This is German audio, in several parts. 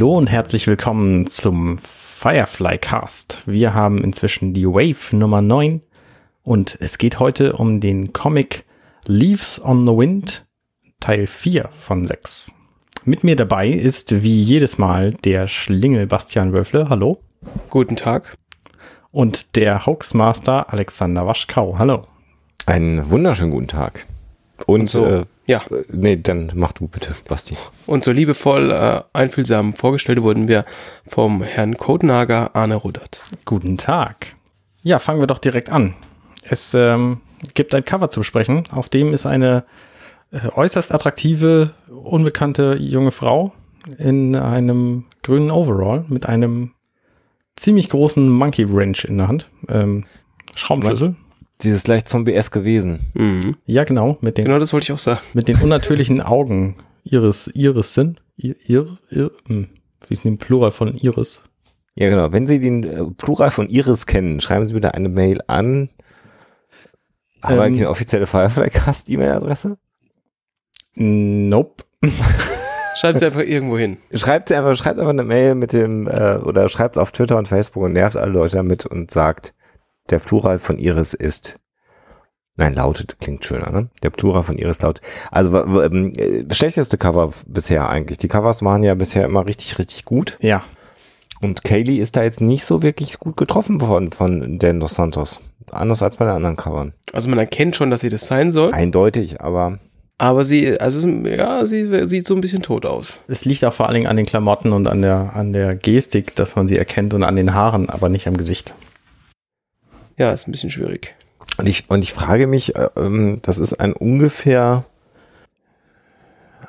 Hallo und herzlich willkommen zum Firefly Cast. Wir haben inzwischen die Wave Nummer 9 und es geht heute um den Comic Leaves on the Wind Teil 4 von 6. Mit mir dabei ist wie jedes Mal der Schlingel Bastian Wölfle. Hallo. Guten Tag. Und der Hoaxmaster Alexander Waschkau. Hallo. Einen wunderschönen guten Tag. Und, Und so, äh, ja. nee, dann mach du bitte, Basti. Und so liebevoll äh, einfühlsam vorgestellt wurden wir vom Herrn Codenager Arne Rudert. Guten Tag. Ja, fangen wir doch direkt an. Es ähm, gibt ein Cover zu besprechen, auf dem ist eine äh, äußerst attraktive, unbekannte junge Frau in einem grünen Overall mit einem ziemlich großen Monkey Wrench in der Hand. Ähm, Schraubenschlüssel. Dieses leicht Zombie-S gewesen. Mhm. Ja, genau, mit den, Genau das wollte ich auch sagen. mit den unnatürlichen Augen ihres Iris sind. Ir, ir, ir, hm, wie ist denn Plural von Iris? Ja, genau. Wenn Sie den äh, Plural von Iris kennen, schreiben Sie bitte eine Mail an. Aber Ähm. keine offizielle Firefly-Cast-E-Mail-Adresse? Nope. Schreibt sie einfach irgendwo hin. Schreibt sie einfach, schreibt einfach eine Mail mit dem, äh, oder schreibt es auf Twitter und Facebook und nervt alle Leute damit und sagt, der Plural von Iris ist, nein, lautet, klingt schöner, ne? Der Plural von Iris lautet, also, ähm, äh, schlechteste Cover bisher eigentlich. Die Covers waren ja bisher immer richtig, richtig gut. Ja, Und Kaylee ist da jetzt nicht so wirklich gut getroffen worden von Dan Dos Santos. Anders als bei den anderen Covern. Also man erkennt schon, dass sie das sein soll, Eindeutig, aber aber sie, also ja, sie sieht so ein bisschen tot aus. Es liegt auch vor allen Dingen an den Klamotten und an der, an der Gestik, dass man sie erkennt und an den Haaren, aber nicht am Gesicht. Ja, ist ein bisschen schwierig. und ich, und ich frage mich, äh, ähm, das ist ein ungefähr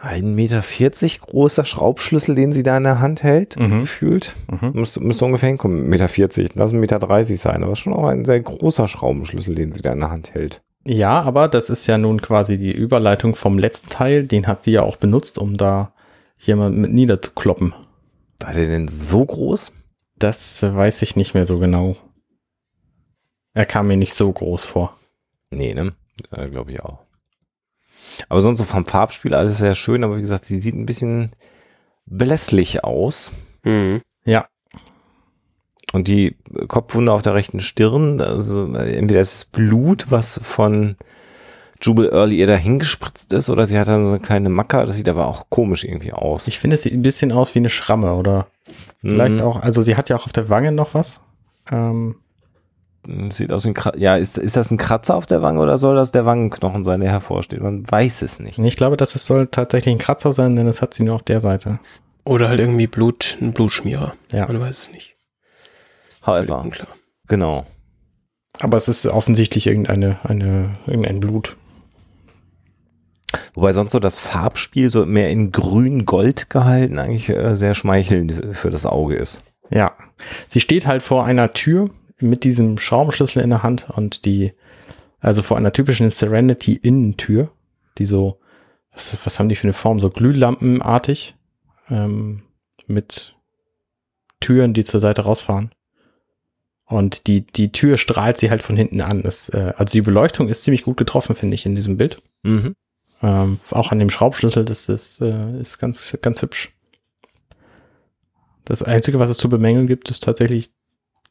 1,40 Meter großer Schraubschlüssel, den sie da in der Hand hält, Mhm. gefühlt. Mhm. Müsste, müsste ungefähr hinkommen, 1,40 Meter, lass 1,30 Meter sein, aber es ist schon auch ein sehr großer Schraubenschlüssel, den sie da in der Hand hält. Ja, aber das ist ja nun quasi die Überleitung vom letzten Teil. Den hat sie ja auch benutzt, um da jemand mit niederzukloppen. War der denn so groß? Das weiß ich nicht mehr so genau. Er kam mir nicht so groß vor. Nee, ne? Äh, Glaube ich auch. Aber sonst so vom Farbspiel alles sehr schön, aber wie gesagt, sie sieht ein bisschen blässlich aus. Mhm. Ja, Und die Kopfwunde auf der rechten Stirn, also äh, entweder ist es Blut, was von Jubal Early ihr dahin gespritzt ist, oder sie hat dann so eine kleine Macke, das sieht aber auch komisch irgendwie aus. ich finde, es sieht ein bisschen aus wie eine Schramme oder vielleicht Mhm. auch, also sie hat ja auch auf der Wange noch was. Ähm, Sieht aus wie ein Kratzer. Ja, ist, ist das ein Kratzer auf der Wange oder soll das der Wangenknochen sein, der hervorsteht? Man weiß es nicht. ich glaube, das ist- soll tatsächlich ein Kratzer sein, denn das hat sie nur auf der Seite. Oder halt irgendwie Blut, ein Blutschmierer. Ja. Man weiß es nicht. However, unklar. genau. Aber es ist offensichtlich irgendeine, eine, irgendein Blut. Wobei sonst so das Farbspiel so mehr in grün-gold gehalten eigentlich äh, sehr schmeichelnd für das Auge ist. Ja, sie steht halt vor einer Tür mit diesem Schraubenschlüssel in der Hand und die, also vor einer typischen Serenity-Innentür, die so, was, was haben die für eine Form? So Glühlampenartig, ähm, mit Türen, die zur Seite rausfahren. Und die, die Tür strahlt sie halt von hinten an. Das, äh, also die Beleuchtung ist ziemlich gut getroffen, finde ich, in diesem Bild. Mhm. Ähm, auch an dem Schraubschlüssel, das, das äh, ist ganz, ganz hübsch. Das Einzige, was es zu bemängeln gibt, ist tatsächlich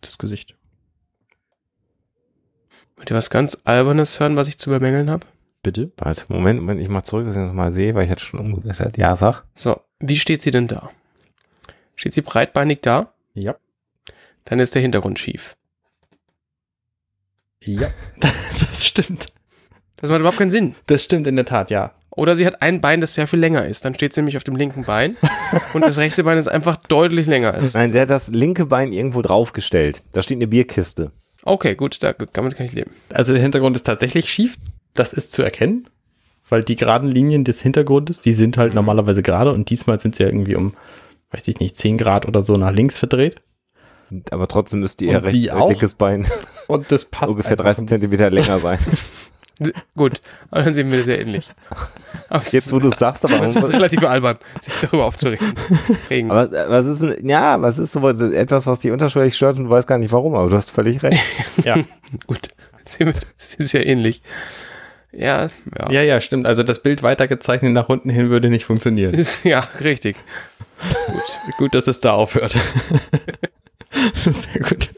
das Gesicht. Wollt ihr was ganz Albernes hören, was ich zu bemängeln habe? Bitte? Warte, Moment, Moment, ich mach zurück, dass ich das mal sehe, weil ich hatte schon umgeblättert. Ja, sag. So, wie steht sie denn da? Steht sie breitbeinig da? Ja. Dann ist der Hintergrund schief. Ja. das stimmt. Das macht überhaupt keinen Sinn. Das stimmt in der Tat, ja. Oder sie hat ein Bein, das sehr viel länger ist. Dann steht sie nämlich auf dem linken Bein und das rechte Bein ist einfach deutlich länger ist. Nein, sie hat das linke Bein irgendwo draufgestellt. Da steht eine Bierkiste. Okay, gut, da, damit kann ich leben. Also der Hintergrund ist tatsächlich schief. Das ist zu erkennen, weil die geraden Linien des Hintergrundes, die sind halt normalerweise gerade und diesmal sind sie ja irgendwie um, weiß ich nicht, 10 Grad oder so nach links verdreht. Aber trotzdem müsste ihr recht dickes Bein Und das passt ungefähr einfach 30 Zentimeter länger sein. Gut, aber dann sehen wir das sehr ähnlich. Aber es Jetzt, wo du es sagst, aber, es ist relativ albern, sich darüber aufzuregen. Regen. aber äh, was ist denn, ja, was ist so etwas, was dich unterschwellig stört und du weißt gar nicht warum, aber du hast völlig recht. Ja. Gut, sehen wir, das ist ja ähnlich. Ja, ja. Ja, ja, stimmt. Also das Bild weitergezeichnet nach unten hin würde nicht funktionieren. Ist, ja, richtig. gut. gut, dass es da aufhört. Sehr gut.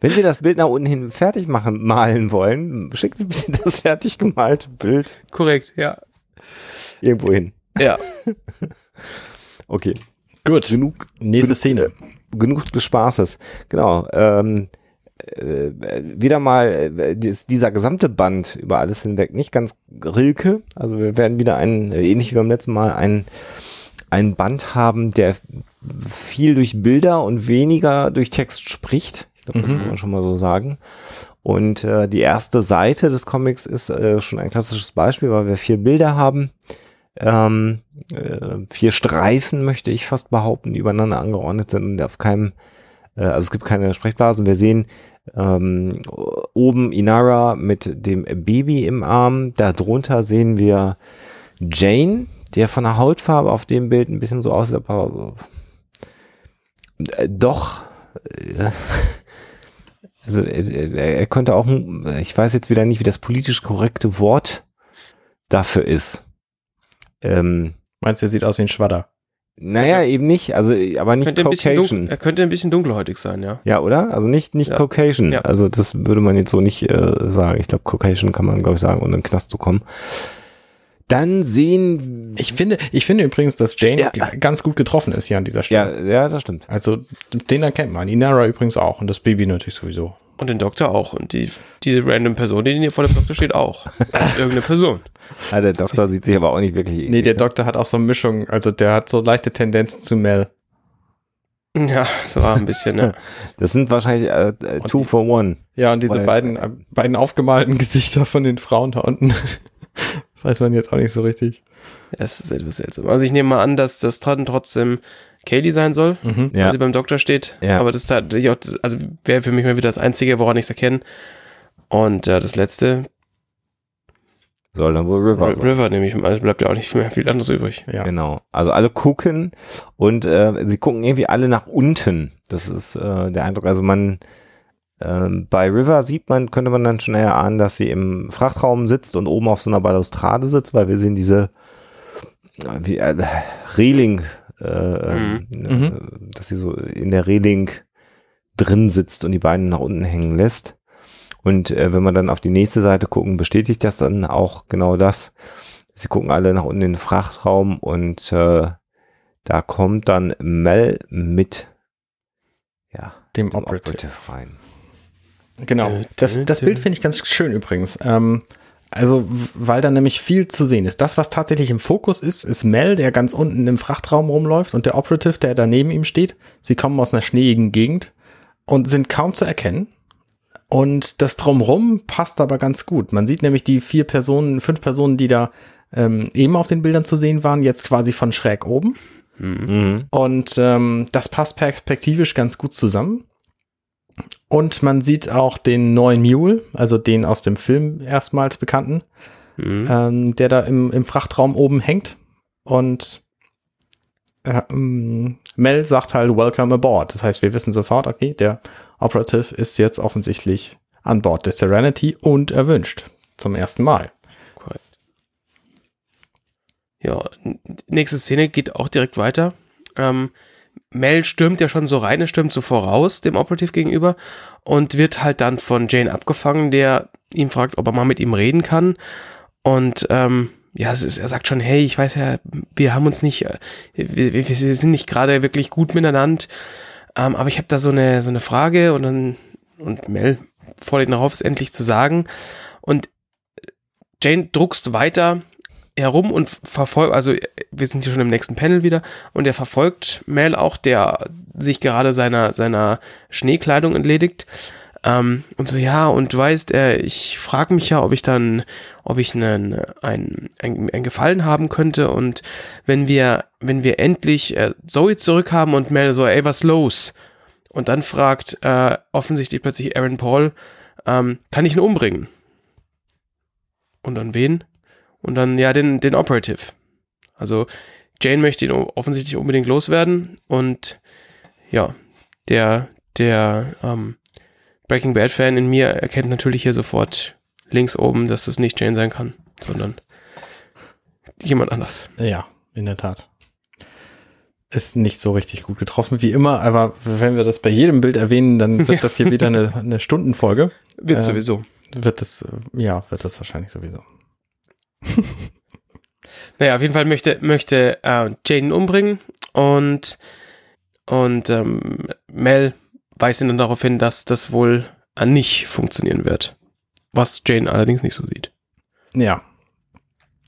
Wenn Sie das Bild nach unten hin fertig machen, malen wollen, schicken Sie bitte das fertig gemalte Bild. Korrekt, ja. Irgendwo hin. Ja. okay. Gut. Genug. Nächste Szene. Äh, genug des Spaßes. Genau. Ähm, äh, wieder mal äh, dieser gesamte Band über alles hinweg nicht ganz Rilke. Also wir werden wieder einen, äh, ähnlich wie beim letzten Mal, einen, einen Band haben, der viel durch Bilder und weniger durch Text spricht. Ich glaube, das mhm. kann man schon mal so sagen. Und äh, die erste Seite des Comics ist äh, schon ein klassisches Beispiel, weil wir vier Bilder haben. Ähm, äh, vier Streifen, möchte ich fast behaupten, die übereinander angeordnet sind und auf keinem, äh, also es gibt keine Sprechblasen. Wir sehen ähm, oben Inara mit dem Baby im Arm. Darunter sehen wir Jane, der von der Hautfarbe auf dem Bild ein bisschen so aussieht, aber äh, doch. Äh, also er, er könnte auch, ich weiß jetzt wieder nicht, wie das politisch korrekte Wort dafür ist. Ähm, Meinst du, er sieht aus wie ein Schwadder? Naja, eben nicht, also aber nicht könnte Caucasian. er könnte ein bisschen dunkelhäutig sein, ja. Ja, oder? Also nicht nicht ja. Caucasian. Ja. Also das würde man jetzt so nicht äh, sagen. Ich glaube, Caucasian kann man, glaube ich, sagen, ohne in den Knast zu kommen. Dann sehen. Ich finde, ich finde übrigens, dass Jane ja. ganz gut getroffen ist hier an dieser Stelle. Ja, ja, das stimmt. Also den erkennt man. Inara übrigens auch und das Baby natürlich sowieso. Und den Doktor auch. Und die, diese random Person, die hier vor dem Doktor steht, auch. Irgendeine Person. Ja, der Doktor sieht sich aber auch nicht wirklich. Nee, der Doktor hat auch so eine Mischung. Also der hat so leichte Tendenzen zu Mel. Ja, so war ein bisschen, ne? Das sind wahrscheinlich äh, äh two die, for one. Ja, und diese Weil, beiden, äh, beiden aufgemalten Gesichter von den Frauen da unten. Weiß man jetzt auch nicht so richtig. Das ist etwas seltsam. Also ich nehme mal an, dass das trotzdem Kaylee sein soll, mhm. ja. weil sie beim Doktor steht. Ja. Aber das ist tatsächlich auch, also wäre für mich mal wieder das Einzige, woran ich es erkenne. Und äh, das Letzte soll dann wohl River. R River nehme ich mal, also bleibt ja auch nicht mehr viel anderes übrig. Ja. Genau. Also alle gucken und äh, sie gucken irgendwie alle nach unten. Das ist äh, der Eindruck. Also man äh, bei River sieht man, könnte man dann schnell erahnen, dass sie im Frachtraum sitzt und oben auf so einer Balustrade sitzt, weil wir sehen diese wie, äh, Reling äh, mhm. äh, mhm. dass sie so in der Reling drin sitzt und die Beine nach unten hängen lässt. Und äh, wenn wir dann auf die nächste Seite gucken, bestätigt das dann auch genau das. Sie gucken alle nach unten in den Frachtraum und äh, da kommt dann Mel mit ja, dem, dem Operative. Operative rein. Genau. Das, das Bild finde ich ganz schön übrigens. Ähm, also, weil da nämlich viel zu sehen ist. Das, was tatsächlich im Fokus ist, ist Mel, der ganz unten im Frachtraum rumläuft und der Operative, der da neben ihm steht. Sie kommen aus einer schneeigen Gegend und sind kaum zu erkennen. Und das Drumrum passt aber ganz gut. Man sieht nämlich die vier Personen, fünf Personen, die da ähm, eben auf den Bildern zu sehen waren, jetzt quasi von schräg oben. Mhm. Und ähm, das passt perspektivisch ganz gut zusammen. Und man sieht auch den neuen Mule, also den aus dem Film erstmals bekannten, mhm. ähm, der da im, im Frachtraum oben hängt. Und äh, Mel sagt halt Welcome aboard. Das heißt, wir wissen sofort, okay, der Operative ist jetzt offensichtlich an Bord der Serenity und erwünscht. Zum ersten Mal. Cool. Ja, nächste Szene geht auch direkt weiter. Ähm, Mel stürmt ja schon so rein, er stürmt so voraus dem Operative gegenüber und wird halt dann von Jane abgefangen, der ihn fragt, ob er mal mit ihm reden kann. Und ähm, ja, ist, er sagt schon, hey, ich weiß ja, wir haben uns nicht, äh, wir, wir sind nicht gerade wirklich gut miteinander, ähm, aber ich habe da so eine, so eine Frage und dann, und Mel fordert ihn darauf, es endlich zu sagen. Und Jane druckst weiter herum und verfolgt, also wir sind hier schon im nächsten Panel wieder und er verfolgt Mel auch, der sich gerade seiner, seiner Schneekleidung entledigt. Ähm, und so, ja, und du weißt, äh, ich frage mich ja, ob ich dann, ob ich einen, ein, ein, ein Gefallen haben könnte und wenn wir, wenn wir endlich äh, Zoe zurückhaben und Mel so, ey, was los? Und dann fragt äh, offensichtlich plötzlich Aaron Paul, ähm, kann ich ihn umbringen? Und dann wen? Und dann ja den, den Operative. Also Jane möchte ihn offensichtlich unbedingt loswerden und ja, der, der ähm, Breaking Bad Fan in mir erkennt natürlich hier sofort links oben, dass das nicht Jane sein kann, sondern jemand anders. Ja, in der Tat. Ist nicht so richtig gut getroffen, wie immer, aber wenn wir das bei jedem Bild erwähnen, dann wird das hier wieder eine, eine Stundenfolge. Wird Ähm, sowieso. Wird das, äh, ja, wird das wahrscheinlich sowieso. Naja, auf jeden Fall möchte, möchte äh, Jaden umbringen und, und ähm, Mel weist ihn dann darauf hin, dass das wohl äh, nicht funktionieren wird. Was Jane allerdings nicht so sieht. Ja.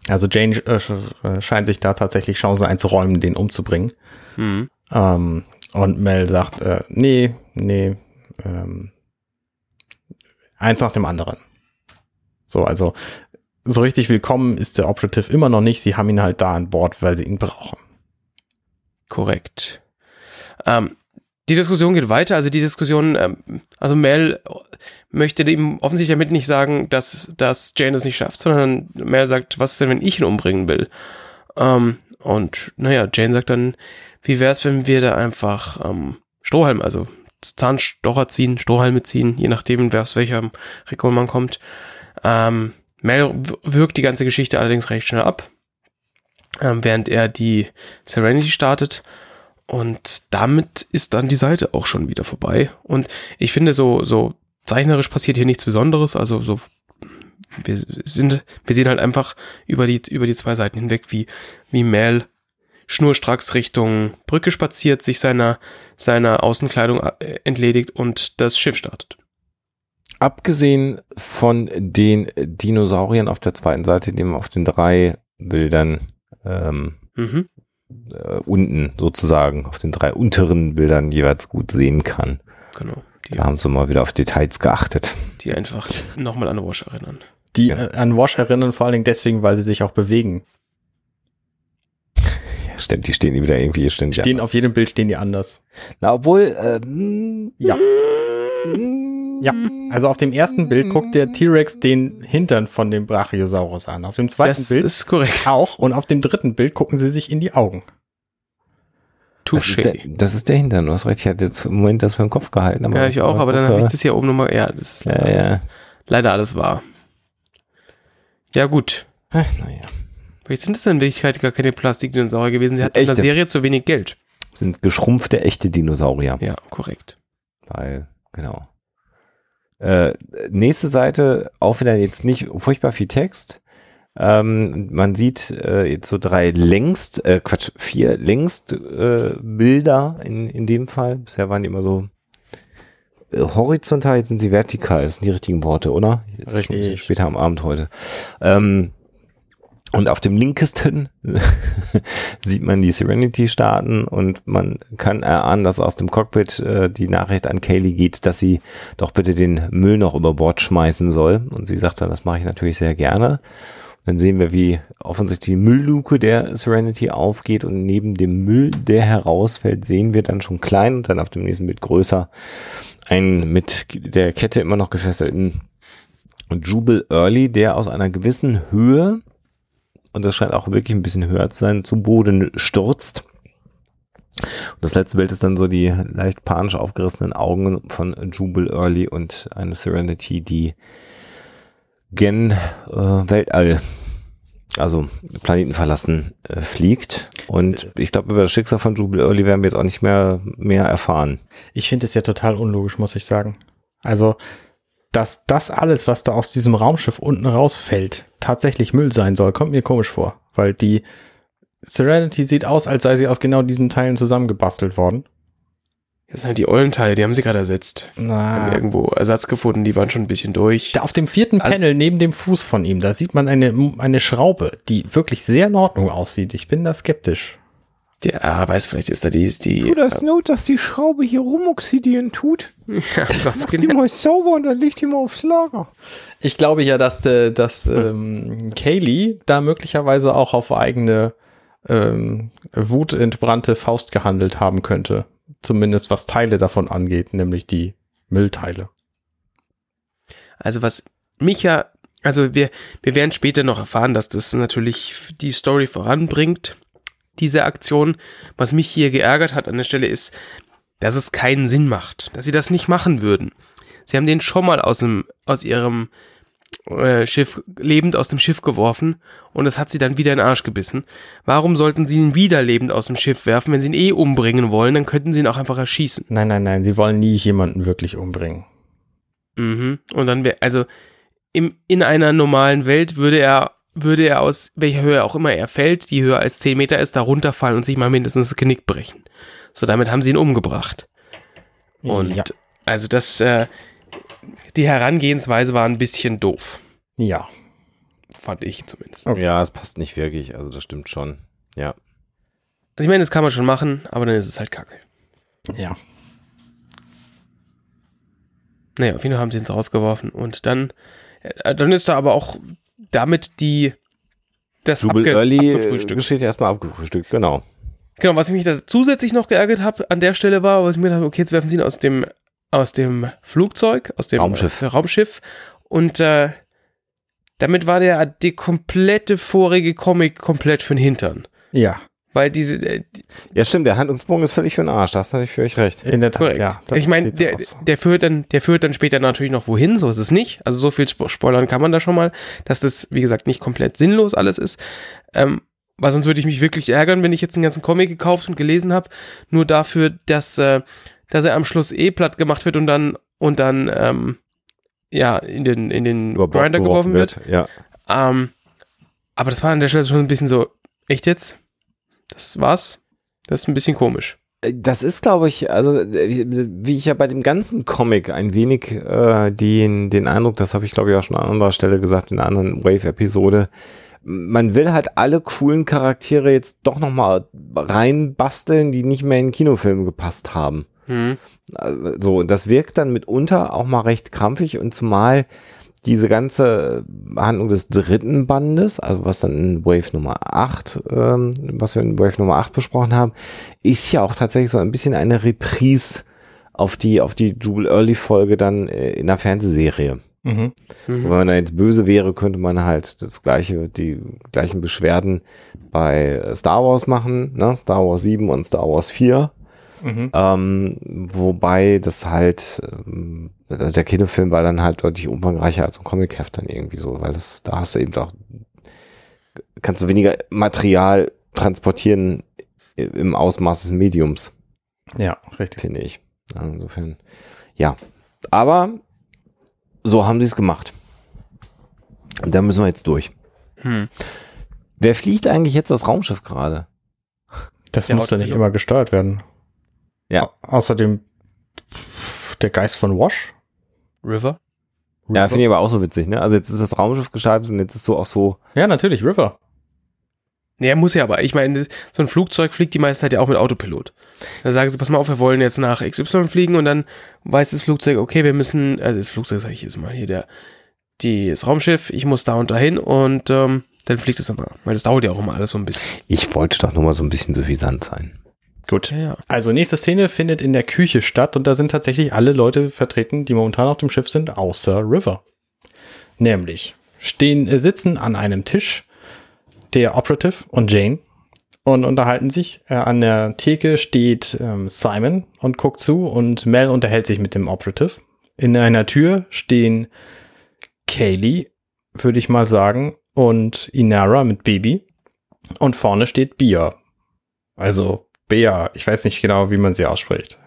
Also Jane äh, äh, scheint sich da tatsächlich Chancen einzuräumen, den umzubringen. Mhm. Ähm, und Mel sagt, äh, nee, nee, ähm, eins nach dem anderen. So, also so richtig willkommen ist der Operative immer noch nicht. Sie haben ihn halt da an Bord, weil sie ihn brauchen. Korrekt. Ähm, die Diskussion geht weiter. Also die Diskussion, ähm, also Mel möchte ihm offensichtlich damit nicht sagen, dass, dass Jane es nicht schafft, sondern Mel sagt, was ist denn, wenn ich ihn umbringen will? Ähm, und naja, Jane sagt dann, wie wäre es, wenn wir da einfach ähm, Strohhalm, also Zahnstocher ziehen, Strohhalme ziehen, je nachdem, wer aus welcher Region man kommt. Ähm, Mel wirkt die ganze Geschichte allerdings recht schnell ab, ähm, während er die Serenity startet. Und damit ist dann die Seite auch schon wieder vorbei. Und ich finde, so, so zeichnerisch passiert hier nichts Besonderes. Also so, wir sind, wir sehen halt einfach über die, über die zwei Seiten hinweg, wie, wie Mel schnurstracks Richtung Brücke spaziert, sich seiner, seiner Außenkleidung äh, entledigt und das Schiff startet. Abgesehen von den Dinosauriern auf der zweiten Seite, die man auf den drei Bildern ähm, Mhm. äh, unten sozusagen, auf den drei unteren Bildern jeweils gut sehen kann. Genau. Die, Da haben sie mal wieder auf Details geachtet. die einfach nochmal an Wash erinnern. Die Ja. äh, an Wash erinnern vor allen Dingen deswegen, weil sie sich auch bewegen. Ja, stimmt, die stehen die wieder irgendwie ständig Stehen anders. auf jedem Bild stehen die anders. Na, obwohl, ähm, Ja. Ja, also auf dem ersten Bild guckt der T-Rex den Hintern von dem Brachiosaurus an. Auf dem zweiten Das Bild ist korrekt. auch und auf dem dritten Bild gucken sie sich in die Augen. das, ist der, Touché. das ist der Hintern, du hast recht, ich hatte jetzt im Moment das für den Kopf gehalten. Ja, ich auch, aber dann habe ich das hier oben nochmal. Ja, das ist leider, Ja, ja. Alles, leider alles wahr. Ja, gut. Ach, naja, Vielleicht sind es in Wirklichkeit gar keine Plastikdinosaurier gewesen. Sie hatten in der. Serie zu wenig Geld. sind geschrumpfte echte Dinosaurier. Ja, korrekt. Weil, genau. Äh, nächste Seite, auch wieder jetzt nicht furchtbar viel Text. Ähm, man sieht äh, jetzt so drei längst, äh, Quatsch, vier längst äh, Bilder in, in dem Fall. Bisher waren die immer so äh, horizontal, jetzt sind sie vertikal. Das sind die richtigen Worte, oder? Jetzt Richtig. Später am Abend heute. Ähm, und auf dem linkesten sieht man die Serenity starten und man kann erahnen, dass aus dem Cockpit äh, die Nachricht an Kaylee geht, dass sie doch bitte den Müll noch über Bord schmeißen soll. Und sie sagt dann, das mache ich natürlich sehr gerne. Dann sehen wir, wie offensichtlich die Müllluke der Serenity aufgeht und neben dem Müll, der herausfällt, sehen wir dann schon klein und dann auf dem nächsten Bild größer einen mit der Kette immer noch gefesselten Jubel Early, der aus einer gewissen Höhe und das scheint auch wirklich ein bisschen höher zu sein, zu Boden stürzt. Und das letzte Bild ist dann so die leicht panisch aufgerissenen Augen von Jubel Early und eine Serenity, die gen äh, Weltall, also Planeten verlassen, äh, fliegt. Und ich glaube, über das Schicksal von Jubel Early werden wir jetzt auch nicht mehr, mehr erfahren. Ich finde es ja total unlogisch, muss ich sagen. Also, dass das alles, was da aus diesem Raumschiff unten rausfällt, tatsächlich Müll sein soll, kommt mir komisch vor. Weil die Serenity sieht aus, als sei sie aus genau diesen Teilen zusammengebastelt worden. Das sind halt die Eulenteile, die haben sie gerade ersetzt. Haben Na, irgendwo Ersatz gefunden, die waren schon ein bisschen durch. da auf dem vierten Alles- Panel neben dem Fuß von ihm, da sieht man eine, eine Schraube, die wirklich sehr in Ordnung aussieht. Ich bin da skeptisch. Der, ah, weiß, vielleicht ist da die, die Not, dass die Schraube hier rumoxidieren tut. ja, Gott, mal sauber und dann legt die mal aufs Lager. Ich glaube ja, dass, äh, dass ähm, Kaylee da möglicherweise auch auf eigene ähm, wutentbrannte Faust gehandelt haben könnte. Zumindest was Teile davon angeht, nämlich die Müllteile. Also was mich ja, also wir, wir werden später noch erfahren, dass das natürlich die Story voranbringt, diese Aktion. Was mich hier geärgert hat an der Stelle ist, dass es keinen Sinn macht, dass sie das nicht machen würden. Sie haben den schon mal aus, dem, aus ihrem äh, Schiff lebend aus dem Schiff geworfen und es hat sie dann wieder in den Arsch gebissen. Warum sollten sie ihn wieder lebend aus dem Schiff werfen? Wenn sie ihn eh umbringen wollen, dann könnten sie ihn auch einfach erschießen. Nein, nein, nein, sie wollen nie jemanden wirklich umbringen. Mhm. Und dann wäre, also im, in einer normalen Welt würde er, würde er aus welcher Höhe auch immer er fällt, die höher als 10 Meter ist, da runterfallen und sich mal mindestens das Genick brechen. So, damit haben sie ihn umgebracht. Und ja. also das, äh, die Herangehensweise war ein bisschen doof. Ja. Fand ich zumindest. Okay. Ja, es passt nicht wirklich. Also das stimmt schon. Ja. Also ich meine, das kann man schon machen, aber dann ist es halt kacke. Ja. Naja, auf jeden Fall haben sie ins rausgeworfen und dann, äh, dann ist da aber auch damit die das Jubel abge Early abgefrühstückt. Geschichte erstmal abgefrühstückt, genau. Genau, was mich da zusätzlich noch geärgert habe an der Stelle war, was ich mir dachte, okay, jetzt werfen sie ihn aus dem aus dem Flugzeug, aus dem Raumschiff. äh, Raumschiff und äh, damit war der die komplette vorige Comic komplett für den Hintern. Ja, Weil diese, äh, Ja, stimmt, der Handlungsbogen ist völlig für den Arsch. Da hast du natürlich für euch recht. in der Tat, Korrekt. ja. das ich meine, der, aus. der führt dann, der führt dann später natürlich noch wohin, so ist es nicht. Also so viel Spo- spoilern kann man da schon mal, dass das, wie gesagt, nicht komplett sinnlos alles ist. Ähm, weil sonst würde ich mich wirklich ärgern, wenn ich jetzt den ganzen Comic gekauft und gelesen habe, nur dafür, dass, äh, dass er am Schluss eh platt gemacht wird und dann und dann ähm, ja in den in den Grinder geworfen wird. Ja. Ähm, aber das war an der Stelle schon ein bisschen so, echt jetzt? Das war's? Das ist ein bisschen komisch. Das ist, glaube ich, also äh, wie ich ja bei dem ganzen Comic ein wenig äh, den, den Eindruck, das habe ich glaube ich auch schon an anderer Stelle gesagt in einer anderen Wave-Episode, man will halt alle coolen Charaktere jetzt doch nochmal reinbasteln, die nicht mehr in Kinofilme gepasst haben. Hm. Also, So, und das wirkt dann mitunter auch mal recht krampfig und zumal diese ganze Handlung des dritten Bandes, also was dann in Wave Nummer 8, ähm, was wir in Wave Nummer 8 besprochen haben, ist ja auch tatsächlich so ein bisschen eine Reprise auf die, auf die Jubel Early Folge dann äh, in der Fernsehserie. Mhm. Und Wenn man da jetzt böse wäre, könnte man halt das gleiche, die gleichen Beschwerden bei Star Wars machen, ne? Star Wars 7 und Star Wars 4. Mhm. Ähm, wobei das halt, ähm, also der Kinofilm war dann halt deutlich umfangreicher als ein Comic-Heft dann irgendwie so, weil das, da hast du eben auch, kannst du weniger Material transportieren im Ausmaß des Mediums, Ja, richtig. finde ich. Ja, Insofern, ja. Aber so haben sie es gemacht. Und da müssen wir jetzt durch. Hm. Wer fliegt eigentlich jetzt das Raumschiff gerade? Das Der muss ja nicht immer gesteuert werden. Ja. Au- Außerdem der Geist von Wash. River? Ja, finde ich aber auch so witzig, ne? Also jetzt ist das Raumschiff gestartet und jetzt ist so auch so, Ja, natürlich, River. Er muss ja aber. Ich meine, so ein Flugzeug fliegt die meiste Zeit ja auch mit Autopilot. Da sagen sie, pass mal auf, wir wollen jetzt nach XY fliegen und dann weiß das Flugzeug, okay, wir müssen, also das Flugzeug sage ich jetzt mal hier, der, die, das Raumschiff, ich muss da und dahin und ähm, dann fliegt es aber. Weil das dauert ja auch immer alles so ein bisschen. ich wollte doch nur mal so ein bisschen suffisant sein. Gut. Ja, ja. Also nächste Szene findet in der Küche statt und da sind tatsächlich alle Leute vertreten, die momentan auf dem Schiff sind, außer River. Nämlich stehen, äh, sitzen an einem Tisch der Operative und Jane und unterhalten sich. Äh, an der Theke steht ähm, Simon und guckt zu und Mel unterhält sich mit dem Operative. In einer Tür stehen Kaylee, würde ich mal sagen, und Inara mit Baby. Und vorne steht Bia. Also Bea, ich weiß nicht genau, wie man sie ausspricht.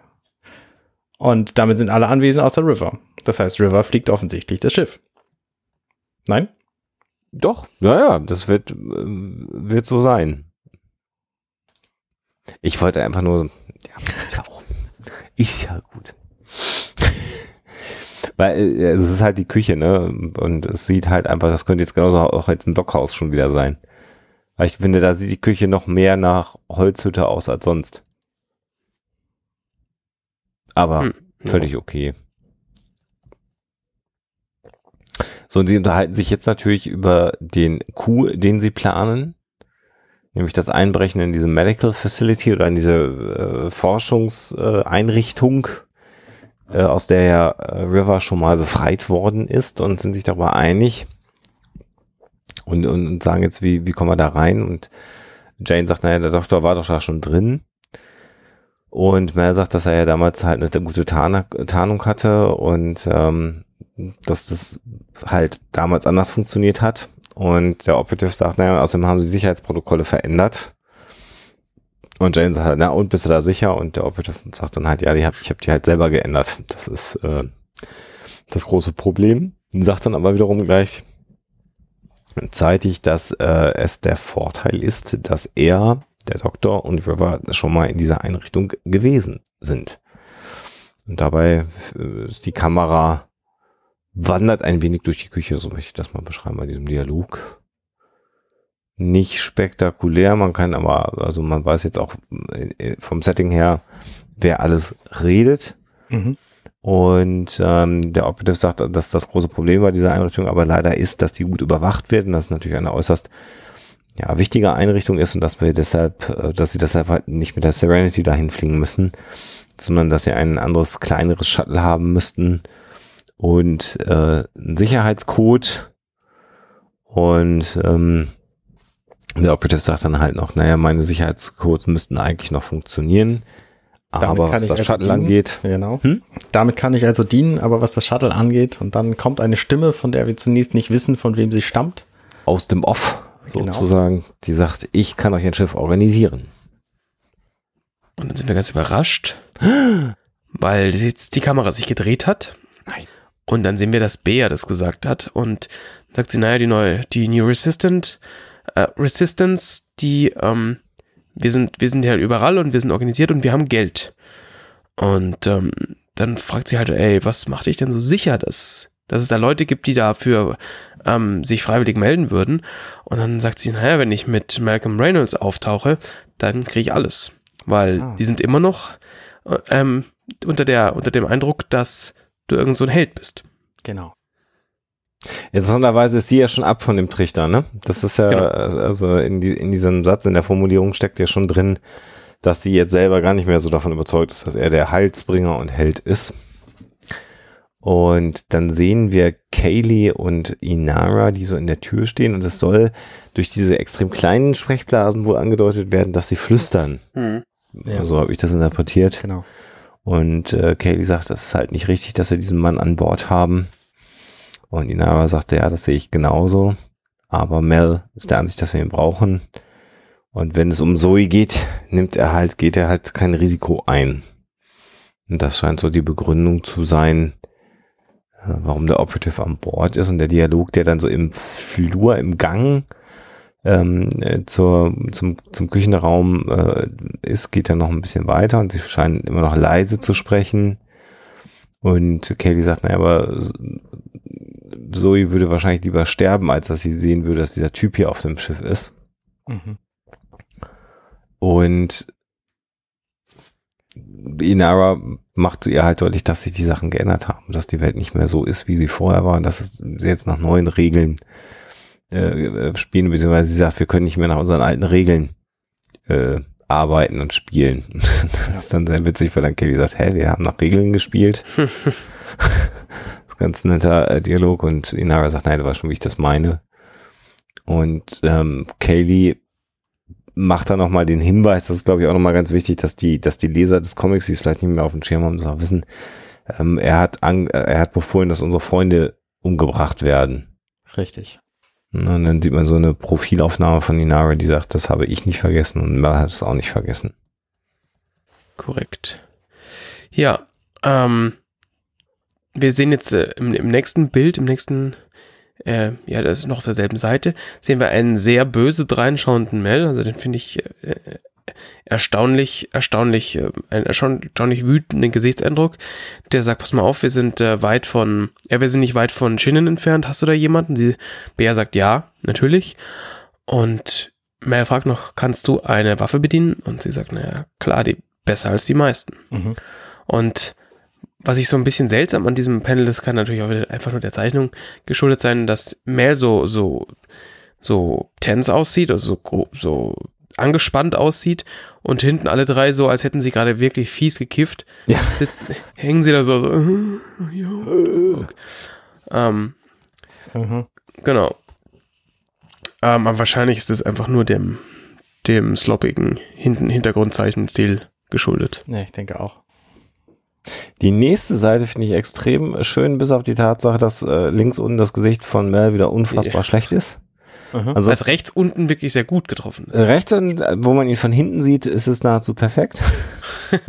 Und damit sind alle anwesend außer River. Das heißt, River fliegt offensichtlich das Schiff. Nein? Doch, ja, ja, das wird, ähm, wird so sein. Ich wollte einfach nur, ja, ist ja auch, ist ja gut. Weil äh, es ist halt die Küche, ne? Und es sieht halt einfach, das könnte jetzt genauso auch jetzt ein Blockhaus schon wieder sein. Weil ich finde, da sieht die Küche noch mehr nach Holzhütte aus als sonst. Aber Hm. völlig okay. So, und sie unterhalten sich jetzt natürlich über den Coup, den sie planen. Nämlich das Einbrechen in diese Medical Facility oder in diese äh, Forschungseinrichtung, äh, aus der ja äh, River schon mal befreit worden ist und sind sich darüber einig und, und, und sagen jetzt, wie, wie kommen wir da rein? Und Jane sagt, naja, der Doktor war doch da schon drin. Und Mel sagt, dass er ja damals halt eine gute Tarn Tarnung hatte und ähm, dass das halt damals anders funktioniert hat. Und der Operative sagt, naja, außerdem haben sie Sicherheitsprotokolle verändert. Und James sagt, na und bist du da sicher? Und der Operative sagt dann halt, ja, die hab, ich habe die halt selber geändert. Das ist äh, das große Problem. Sagt dann aber wiederum gleich zeitig, dass äh, es der Vorteil ist, dass er, der Doktor und River schon mal in dieser Einrichtung gewesen sind. Und dabei äh, ist die Kamera wandert ein wenig durch die Küche, so möchte ich das mal beschreiben bei diesem Dialog. Nicht spektakulär, man kann aber, also man weiß jetzt auch äh, vom Setting her, wer alles redet. Mhm. Und ähm, der Operative sagt, dass das große Problem bei dieser Einrichtung aber leider ist, dass die gut überwacht wird und das ist natürlich eine äußerst ja, wichtige Einrichtung ist und dass wir deshalb, äh, dass sie deshalb halt nicht mit der Serenity dahin fliegen müssen, sondern dass sie ein anderes, kleineres Shuttle haben müssten, und äh, ein Sicherheitscode und ähm, der Operative sagt dann halt noch, naja, meine Sicherheitscodes müssten eigentlich noch funktionieren. Aber was das also Shuttle dienen. angeht. Genau. Hm? Damit kann ich also dienen, aber was das Shuttle angeht, und dann kommt eine Stimme, von der wir zunächst nicht wissen, von wem sie stammt. Aus dem Off, genau. sozusagen, die sagt, ich kann euch ein Schiff organisieren. Und dann sind wir ganz überrascht, weil jetzt die Kamera sich gedreht hat. Nein. Und dann sehen wir, dass Bea das gesagt hat und sagt sie, naja, die neue, die New Resistant, äh, Resistance, die, ähm, wir sind, wir sind ja überall und wir sind organisiert und wir haben Geld. Und ähm, dann fragt sie halt, ey, was macht dich denn so sicher, dass, dass es da Leute gibt, die dafür ähm, sich freiwillig melden würden? Und dann sagt sie, naja, wenn ich mit Malcolm Reynolds auftauche, dann kriege ich alles. Weil ah. die sind immer noch äh, ähm, unter, der, unter dem Eindruck, dass du irgend so ein Held bist. Genau. Interessanterweise ist sie ja schon ab von dem Trichter, ne? Das ist ja, genau. also in, die, in diesem Satz, in der Formulierung steckt ja schon drin, dass sie jetzt selber gar nicht mehr so davon überzeugt ist, dass er der Heilsbringer und Held ist. Und dann sehen wir Kaylee und Inara, die so in der Tür stehen und es soll durch diese extrem kleinen Sprechblasen wohl angedeutet werden, dass sie flüstern. Mhm. Ja. So habe ich das interpretiert. Genau. Und äh, Kaylee sagt, das ist halt nicht richtig, dass wir diesen Mann an Bord haben. Und Inara sagte, ja, das sehe ich genauso. Aber Mel ist der Ansicht, dass wir ihn brauchen. Und wenn es um Zoe geht, nimmt er halt, geht er halt kein Risiko ein. Und das scheint so die Begründung zu sein, äh, warum der Operative an Bord ist und der Dialog, der dann so im Flur, im Gang ähm, äh, zur, zum, zum Küchenraum äh, ist, geht dann noch ein bisschen weiter und sie scheinen immer noch leise zu sprechen. Und Kelly sagt, naja, aber Zoe würde wahrscheinlich lieber sterben, als dass sie sehen würde, dass dieser Typ hier auf dem Schiff ist. Mhm. Und Inara macht ihr halt deutlich, dass sich die Sachen geändert haben, dass die Welt nicht mehr so ist, wie sie vorher war und dass sie jetzt nach neuen Regeln äh, spielen, beziehungsweise sie sagt, wir können nicht mehr nach unseren alten Regeln äh, arbeiten und spielen. das ist dann sehr witzig, weil dann Kelly sagt, hä, wir haben nach Regeln gespielt. ganz netter äh, Dialog und Inara sagt, nein, du weißt schon, wie ich das meine. Und ähm, Kaylee macht da nochmal den Hinweis, das ist glaube ich auch nochmal ganz wichtig, dass die, dass die Leser des Comics, die es vielleicht nicht mehr auf dem Schirm haben, das auch wissen, ähm, er hat an, er hat befohlen, dass unsere Freunde umgebracht werden. Richtig. Und dann sieht man so eine Profilaufnahme von Inara, die sagt, das habe ich nicht vergessen und Mel hat es auch nicht vergessen. Korrekt. Ja, ähm, wir sehen jetzt äh, im, im, nächsten Bild, im nächsten, äh, ja, das ist noch auf derselben Seite, sehen wir einen sehr böse dreinschauenden Mel, also den finde ich äh, erstaunlich, erstaunlich, äh, einen erstaunlich wütenden Gesichtseindruck. Der sagt, pass mal auf, wir sind äh, weit von, ja, wir sind nicht weit von Schinnen entfernt. Hast du da jemanden? Sie, Bea sagt ja, natürlich. Und Mel fragt noch, kannst du eine Waffe bedienen? Und sie sagt, naja, klar, die besser als die meisten. Mhm. Und was ich so ein bisschen seltsam an diesem Panel ist, kann natürlich auch einfach nur der Zeichnung geschuldet sein, dass Mel so, so, so tense aussieht, also so, so angespannt aussieht und hinten alle drei so, als hätten sie gerade wirklich fies gekifft. Ja. Sitzt, hängen sie da so. so okay. ähm, mhm. Genau. Ähm, aber wahrscheinlich ist es einfach nur dem, dem sloppigen Hinten Hintergrundzeichenstil geschuldet. Ja, ich denke auch. Die nächste Seite finde ich extrem schön, bis auf die Tatsache, dass äh, links unten das Gesicht von Mel wieder unfassbar Ja. schlecht ist. Mhm. Also Als rechts unten wirklich sehr gut getroffen ist. rechts, und, äh, wo man ihn von hinten sieht, ist es nahezu perfekt.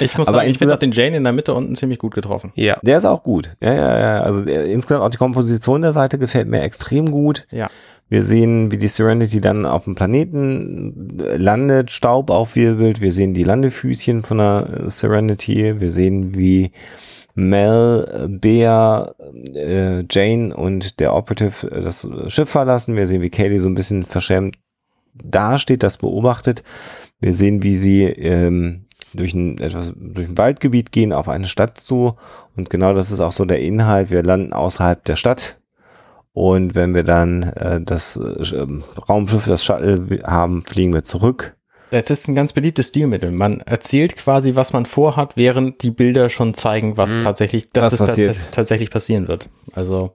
Ich muss Aber sagen, ich finde auch den Jane in der Mitte unten ziemlich gut getroffen. Ja. Der ist auch gut. Ja, ja, ja. Also der, insgesamt auch die Komposition der Seite gefällt mir extrem gut. Ja. Wir sehen, wie die Serenity dann auf dem Planeten landet, Staub aufwirbelt. Wir sehen die Landefüßchen von der Serenity. Wir sehen, wie Mel, Bea, äh, Jane und der Operative äh, das Schiff verlassen. Wir sehen, wie Kaylee so ein bisschen verschämt dasteht, das beobachtet. Wir sehen, wie sie ähm, durch ein etwas durch ein Waldgebiet gehen auf eine Stadt zu und genau das ist auch so der Inhalt. Wir landen außerhalb der Stadt und wenn wir dann äh, das äh, ähm, Raumschiff, das Shuttle haben, fliegen wir zurück. Es ist ein ganz beliebtes Stilmittel. Man erzählt quasi, was man vorhat, während die Bilder schon zeigen, was Mhm. tatsächlich, dass Was es passiert. tats tatsächlich passieren wird. Also.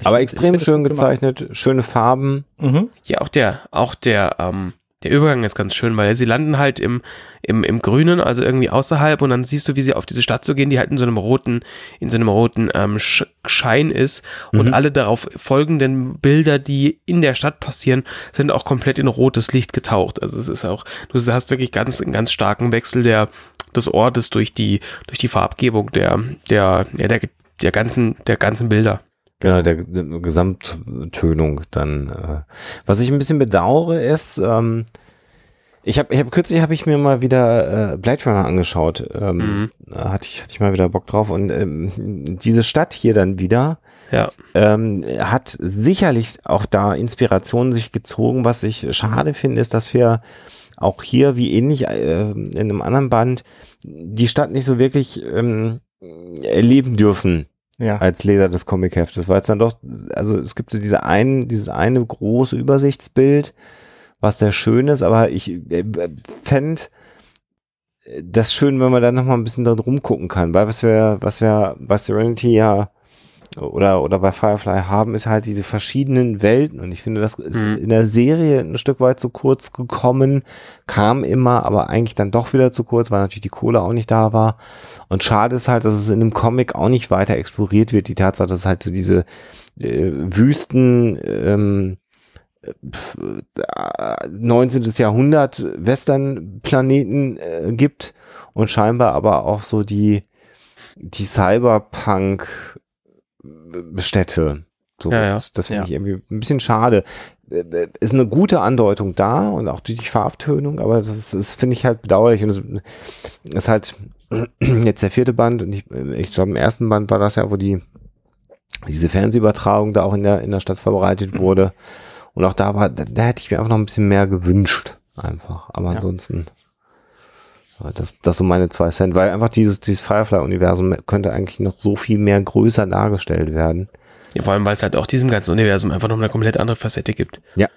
ich Aber extrem das schön gut gemacht. gezeichnet, schöne Farben. Mhm. Ja, auch der, auch der, ähm, der Übergang ist ganz schön, weil sie landen halt im, im, im Grünen, also irgendwie außerhalb und dann siehst du, wie sie auf diese Stadt zu gehen, die halt in so einem roten, in so einem roten ähm, Sch Schein ist und Mhm. alle darauf folgenden Bilder, die in der Stadt passieren, sind auch komplett in rotes Licht getaucht. Also es ist auch, du hast wirklich ganz, einen ganz starken Wechsel der, des Ortes durch die, durch die Farbgebung der, der, ja, der, der ganzen, der ganzen Bilder. Genau, der, der Gesamttönung dann. Äh. Was ich ein bisschen bedauere ist, ähm, ich habe ich hab, kürzlich habe ich mir mal wieder äh, Blade Runner angeschaut. Ähm, Mhm. hatte, ich, hatte ich mal wieder Bock drauf. Und ähm, diese Stadt hier dann wieder Ja. ähm, hat sicherlich auch da Inspirationen sich gezogen. Was ich schade finde, ist, dass wir auch hier, wie ähnlich äh, in einem anderen Band, die Stadt nicht so wirklich ähm, erleben dürfen Ja. als Leser des Comic-Heftes, weil es dann doch, also es gibt so diese ein, dieses eine große Übersichtsbild, was sehr schön ist, aber ich äh, fände das schön, wenn man da nochmal ein bisschen drin rumgucken kann, weil was wir, was wir bei Serenity ja oder, oder bei Firefly haben, ist halt diese verschiedenen Welten und ich finde, das ist Mhm. in der Serie ein Stück weit zu kurz gekommen, kam immer, aber eigentlich dann doch wieder zu kurz, weil natürlich die Kohle auch nicht da war. Und schade ist halt, dass es in dem Comic auch nicht weiter exploriert wird. Die Tatsache, dass es halt so diese äh, Wüsten, ähm, pf, äh, 19. Jahrhundert Western-Planeten äh, gibt und scheinbar aber auch so die, die Cyberpunk Städte. So, Ja, ja. Das, das finde Ja. ich irgendwie ein bisschen schade. Äh, äh, Ist eine gute Andeutung da und auch durch die Farbtönung, aber das, das finde ich halt bedauerlich und es ist halt jetzt der vierte Band und ich, ich glaube im ersten Band war das ja, wo die diese Fernsehübertragung da auch in der in der Stadt verbreitet wurde und auch da war da, da hätte ich mir auch noch ein bisschen mehr gewünscht einfach, aber Ja. ansonsten das, das so meine zwei Cent, weil einfach dieses, dieses Firefly-Universum könnte eigentlich noch so viel mehr größer dargestellt werden. Ja, vor allem, weil es halt auch diesem ganzen Universum einfach noch eine komplett andere Facette gibt. Ja.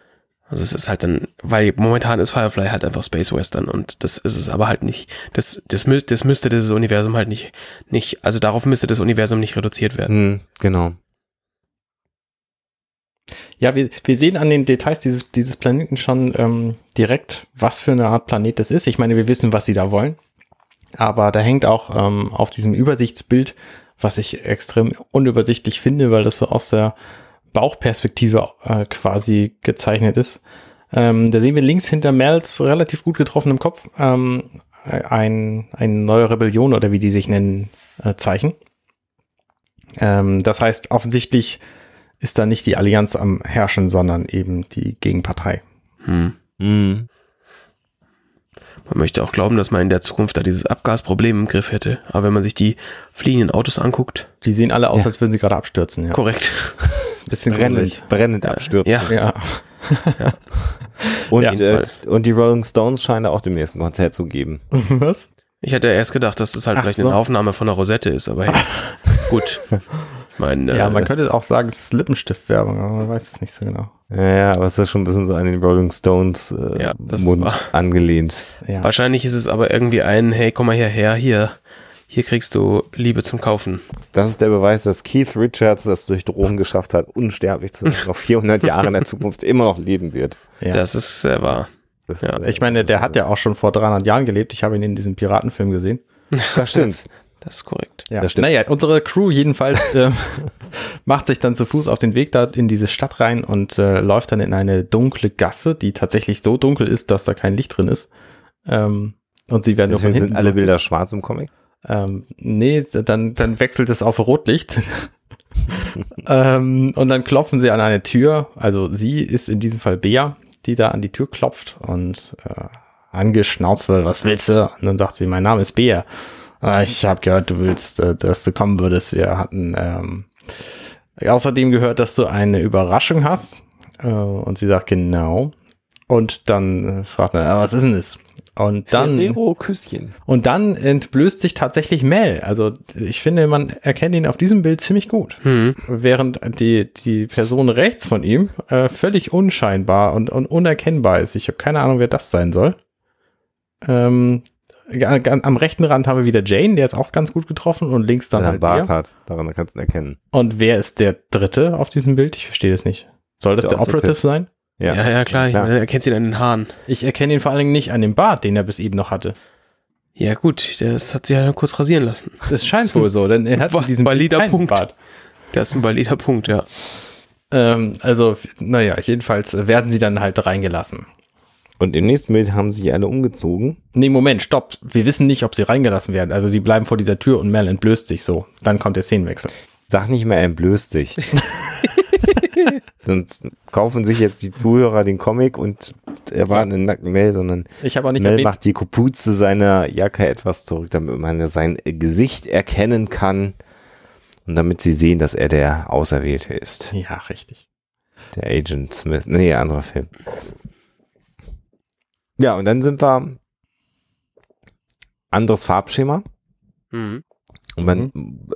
Also es ist halt dann, weil momentan ist Firefly halt einfach Space Western und das ist es aber halt nicht. Das, das, das müsste dieses Universum halt nicht, nicht, also darauf müsste das Universum nicht reduziert werden. Hm, genau. Ja, wir, wir sehen an den Details dieses, dieses Planeten schon ähm, direkt, was für eine Art Planet das ist. Ich meine, wir wissen, was sie da wollen. Aber da hängt auch ähm, auf diesem Übersichtsbild, was ich extrem unübersichtlich finde, weil das so aus der Bauchperspektive äh, quasi gezeichnet ist. Ähm, da sehen wir links hinter Mels relativ gut getroffen im Kopf ähm, ein, eine neue Rebellion oder wie die sich nennen, äh, Zeichen. Ähm, das heißt, offensichtlich ist da nicht die Allianz am Herrschen, sondern eben die Gegenpartei. Hm. Hm. Man möchte auch glauben, dass man in der Zukunft da dieses Abgasproblem im Griff hätte. Aber wenn man sich die fliegenden Autos anguckt, Die sehen alle aus, Ja. als würden sie gerade abstürzen. Ja. korrekt. Ist ein bisschen Brennend, gruselig. brennend abstürzen. Ja, Ja. Und, Ja, äh, und die Rolling Stones scheinen auch dem nächsten Konzert zu geben. Was? ich hätte erst gedacht, dass das halt Ach vielleicht so. eine Aufnahme von der Rosette ist, aber hey, gut. Ich meine, Ja, äh, man könnte auch sagen, es ist Lippenstiftwerbung, aber man weiß es nicht so genau. Ja, aber es ist schon ein bisschen so an den Rolling Stones äh, Ja, das ist Mund angelehnt. Ja. wahrscheinlich ist es aber irgendwie ein, hey, komm mal hierher, hier, hier kriegst du Liebe zum Kaufen. Das ist der Beweis, dass Keith Richards das durch Drogen geschafft hat, unsterblich zu sein, noch 400 Jahre in der Zukunft immer noch leben wird. Ja. Das ist äh, wahr. Das, Ja, äh, Ich meine, der hat ja auch schon vor 300 Jahren gelebt. Ich habe ihn in diesem Piratenfilm gesehen. Das stimmt. Das ist korrekt. Ja. Das stimmt. Naja, unsere Crew jedenfalls äh, macht sich dann zu Fuß auf den Weg da in diese Stadt rein und äh, läuft dann in eine dunkle Gasse, die tatsächlich so dunkel ist, dass da kein Licht drin ist. Ähm, und sie werden Deswegen sind alle Bilder schwarz im Comic. Ähm, nee, dann, dann wechselt es auf Rotlicht. ähm, und dann klopfen sie an eine Tür. Also sie ist in diesem Fall Bea, die da an die Tür klopft und äh, angeschnauzt wird, was willst du? Und dann sagt sie, mein Name ist Bea. Ah, ich habe gehört, du willst, äh, dass du kommen würdest. Wir hatten ähm, außerdem gehört, dass du eine Überraschung hast. Äh, und sie sagt, genau. Und dann äh, fragt er, "Ah, was ist denn das? Und dann, Ferrero Küsschen. und dann entblößt sich tatsächlich Mel. Also ich finde, man erkennt ihn auf diesem Bild ziemlich gut. Hm. Während die, die Person rechts von ihm äh, völlig unscheinbar und, und unerkennbar ist. Ich habe keine Ahnung, wer das sein soll. Ähm, am rechten Rand haben wir wieder Jane, der ist auch ganz gut getroffen und links dann Der halt einen Bart hat. Daran kannst du ihn erkennen. Und wer ist der dritte auf diesem Bild? Ich verstehe das nicht. Soll das Der der Operative sein? Ja, ja, klar. Ich meine, er kennt sie an den Haaren. Ich erkenne ihn vor allen Dingen nicht an dem Bart, den er bis eben noch hatte. Ja, gut, das hat sie ja kurz rasieren lassen. Das scheint wohl so, denn er hat diesem Bild valider Punkt. Bart. Das ist ein valider Punkt, ja. Ähm, also, naja, jedenfalls werden sie dann halt reingelassen. Und im nächsten Bild haben sich alle umgezogen. Nee, Moment, stopp. Wir wissen nicht, ob sie reingelassen werden. Also sie bleiben vor dieser Tür und Mel entblößt sich so. Dann kommt der Szenenwechsel. Sag nicht mehr, er entblößt sich. Sonst kaufen sich jetzt die Zuhörer den Comic und erwarten einen nackten Mel, sondern Ich auch nicht Mel erwähnt, macht die Kapuze seiner Jacke etwas zurück, damit man sein Gesicht erkennen kann und damit sie sehen, dass er der Auserwählte ist. Ja, richtig. Der Agent Smith. Nee, anderer Film. Ja, und dann sind wir anderes Farbschema. Mhm. Und man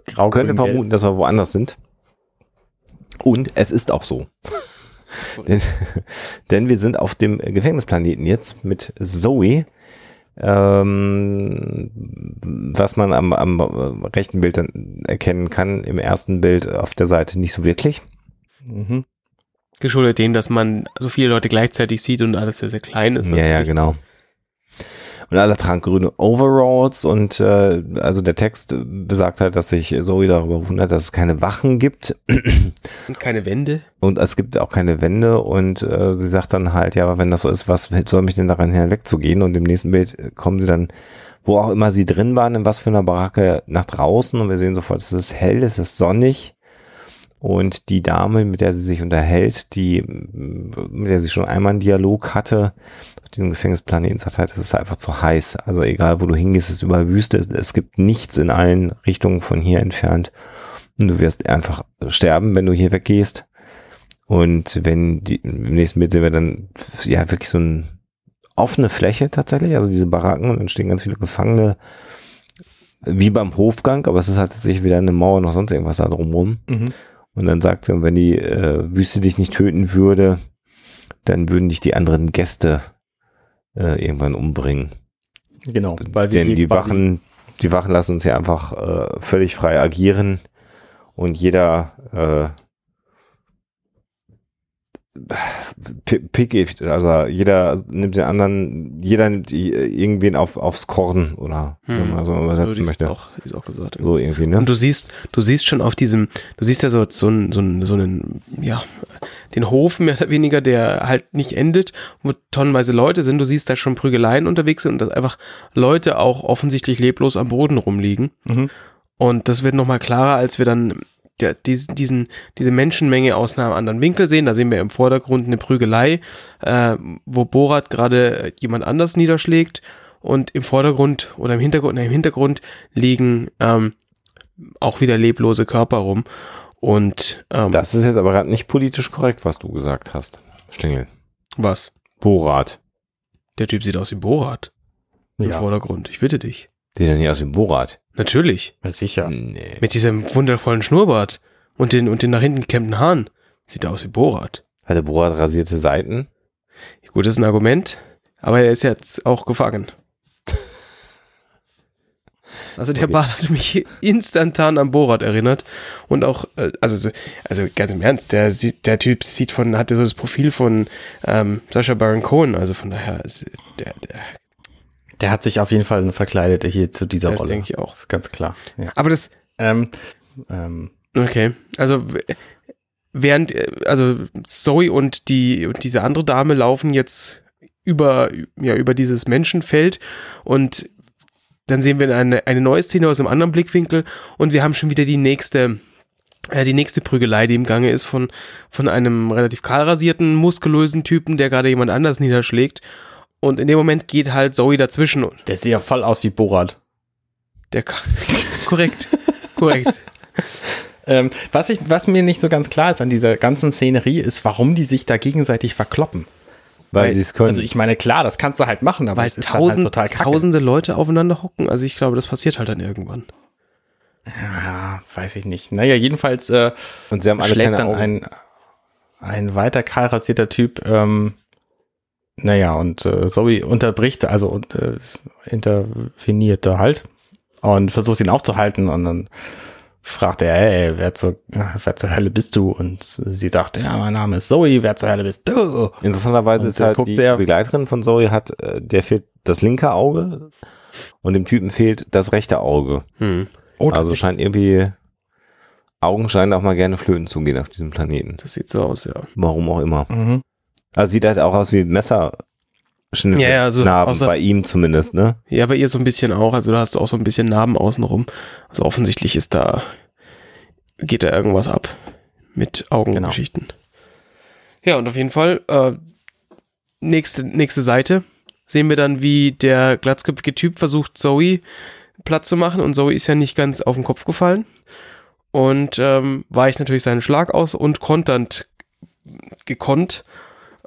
Grau, könnte grün, gelb. vermuten, dass wir woanders sind. Und es ist auch so. denn, denn wir sind auf dem Gefängnisplaneten jetzt mit Zoe. Ähm, was man am, am rechten Bild dann erkennen kann, im ersten Bild auf der Seite nicht so wirklich. Mhm. Geschuldet dem, dass man so viele Leute gleichzeitig sieht und alles sehr, sehr klein ist. Ja, ja, genau. Und alle tragen grüne Overalls und äh, also der Text besagt halt, dass sich Zoe darüber wundert, dass es keine Wachen gibt Und keine Wände. und es gibt auch keine Wände und äh, sie sagt dann halt, ja, aber wenn das so ist, was soll mich denn daran hinwegzugehen? Und im nächsten Bild kommen sie dann, wo auch immer sie drin waren, in was für einer Baracke nach draußen und wir sehen sofort, es ist hell, es ist sonnig und die Dame, mit der sie sich unterhält, die, mit der sie schon einmal einen Dialog hatte, auf diesem Gefängnisplaneten, sagt halt, es ist einfach zu heiß. Also egal, wo du hingehst, es ist überall Wüste. Es gibt nichts in allen Richtungen von hier entfernt. Und du wirst einfach sterben, wenn du hier weggehst. Und wenn die, im nächsten Bild sehen wir dann, ja, wirklich so eine offene Fläche tatsächlich, also diese Baracken und dann stehen ganz viele Gefangene, wie beim Hofgang, aber es ist halt tatsächlich wieder eine Mauer noch sonst irgendwas da drumrum. Mhm. Und dann sagt sie, wenn die äh, Wüste dich nicht töten würde, dann würden dich die anderen Gäste äh, irgendwann umbringen. Genau. Weil wir Denn die Wachen, die Wachen lassen uns ja einfach äh, völlig frei agieren und jeder äh, pi- picky, also jeder nimmt den anderen, jeder nimmt irgendwen auf, aufs Korn oder Hm. wenn man so übersetzen möchte. auch, ist auch gesagt. So irgendwie, ne? Und du siehst, du siehst schon auf diesem, du siehst ja so, so, einen- so, einen- so einen, ja, den Hof mehr oder weniger, der halt nicht endet, wo tonnenweise Leute sind. Du siehst da schon Prügeleien unterwegs sind und dass einfach Leute auch offensichtlich leblos am Boden rumliegen. Mhm. Und das wird nochmal klarer, als wir dann ja, diesen, diesen, diese Menschenmenge aus einem anderen Winkel sehen. Da sehen wir im Vordergrund eine Prügelei, äh, wo Borat gerade jemand anders niederschlägt. Und im Vordergrund oder im Hintergrund, nein, im Hintergrund liegen ähm, auch wieder leblose Körper rum. Und ähm, Das ist jetzt aber gerade nicht politisch korrekt, was du gesagt hast. Schlingel. was? Borat. Der Typ sieht aus wie Borat im Ja, Vordergrund. Ich bitte dich. Der dann hier aus dem Borat. Natürlich. ja, sicher. Nee. Mit diesem wundervollen Schnurrbart und den, und den nach hinten gekämmten Haaren. Sieht er aus wie Borat. Hatte Borat rasierte Seiten? Gut, das ist ein Argument, aber er ist jetzt auch gefangen. Also der Okay. Bart hat mich instantan an Borat erinnert und auch, äh, also, so- also ganz im Ernst, der, der Typ sieht von, hatte so das Profil von ähm, Sascha Baron Cohen, also von daher, der, der, Der hat sich auf jeden Fall verkleidet hier zu dieser Das Rolle. denke ich auch. Das ist ganz klar. Ja. Aber das, Ähm, ähm, okay, also während, äh, also Zoe und die und diese andere Dame laufen jetzt über, ja, über dieses Menschenfeld und dann sehen wir eine, eine neue Szene aus einem anderen Blickwinkel und wir haben schon wieder die nächste, äh, die nächste Prügelei, die im Gange ist von, von einem relativ kahlrasierten, muskulösen Typen, der gerade jemand anders niederschlägt. Und in dem Moment geht halt Zoe dazwischen und der sieht ja voll aus wie Borat. der korrekt, korrekt. Ähm, was, ich, was mir nicht so ganz klar ist an dieser ganzen Szenerie, ist, warum die sich da gegenseitig verkloppen. Weil, sie es können. Also ich meine, klar, das kannst du halt machen, aber Weil es ist halt tausend, total kacke. tausende Leute aufeinander hocken. Also ich glaube, das passiert halt dann irgendwann. Ja, weiß ich nicht. Naja, jedenfalls äh, und sie haben alle schlägt dann Augen. ein, ein weiter kahlrasierter Typ, ähm, naja, und äh, Zoe unterbricht, also äh, interveniert da halt und versucht ihn aufzuhalten und dann fragt er, ey, wer zur, wer zur Hölle bist du? Und sie sagt, ja, mein Name ist Zoe, wer zur Hölle bist du? Interessanterweise Und ist der halt guckt die Begleiterin von Zoe hat, äh, der fehlt das linke Auge und dem Typen fehlt das rechte Auge. Hm. Oh, also scheint irgendwie Augen scheinen auch mal gerne flöten zu gehen auf diesem Planeten. Das sieht so aus, ja. Warum auch immer. mhm. Also sieht halt auch aus wie Messer. Ja, ja, so Narben, bei ihm zumindest, ne? Ja, bei ihr so ein bisschen auch. Also da hast du auch so ein bisschen Narben außenrum. Also offensichtlich ist da, geht da irgendwas ab mit Augengeschichten. Ja, und auf jeden Fall, äh, nächste, nächste Seite sehen wir dann, wie der glatzköpfige Typ versucht, Zoe Platz zu machen. Und Zoe ist ja nicht ganz auf den Kopf gefallen. Und ähm, weicht natürlich seinen Schlag aus und konternd gekonnt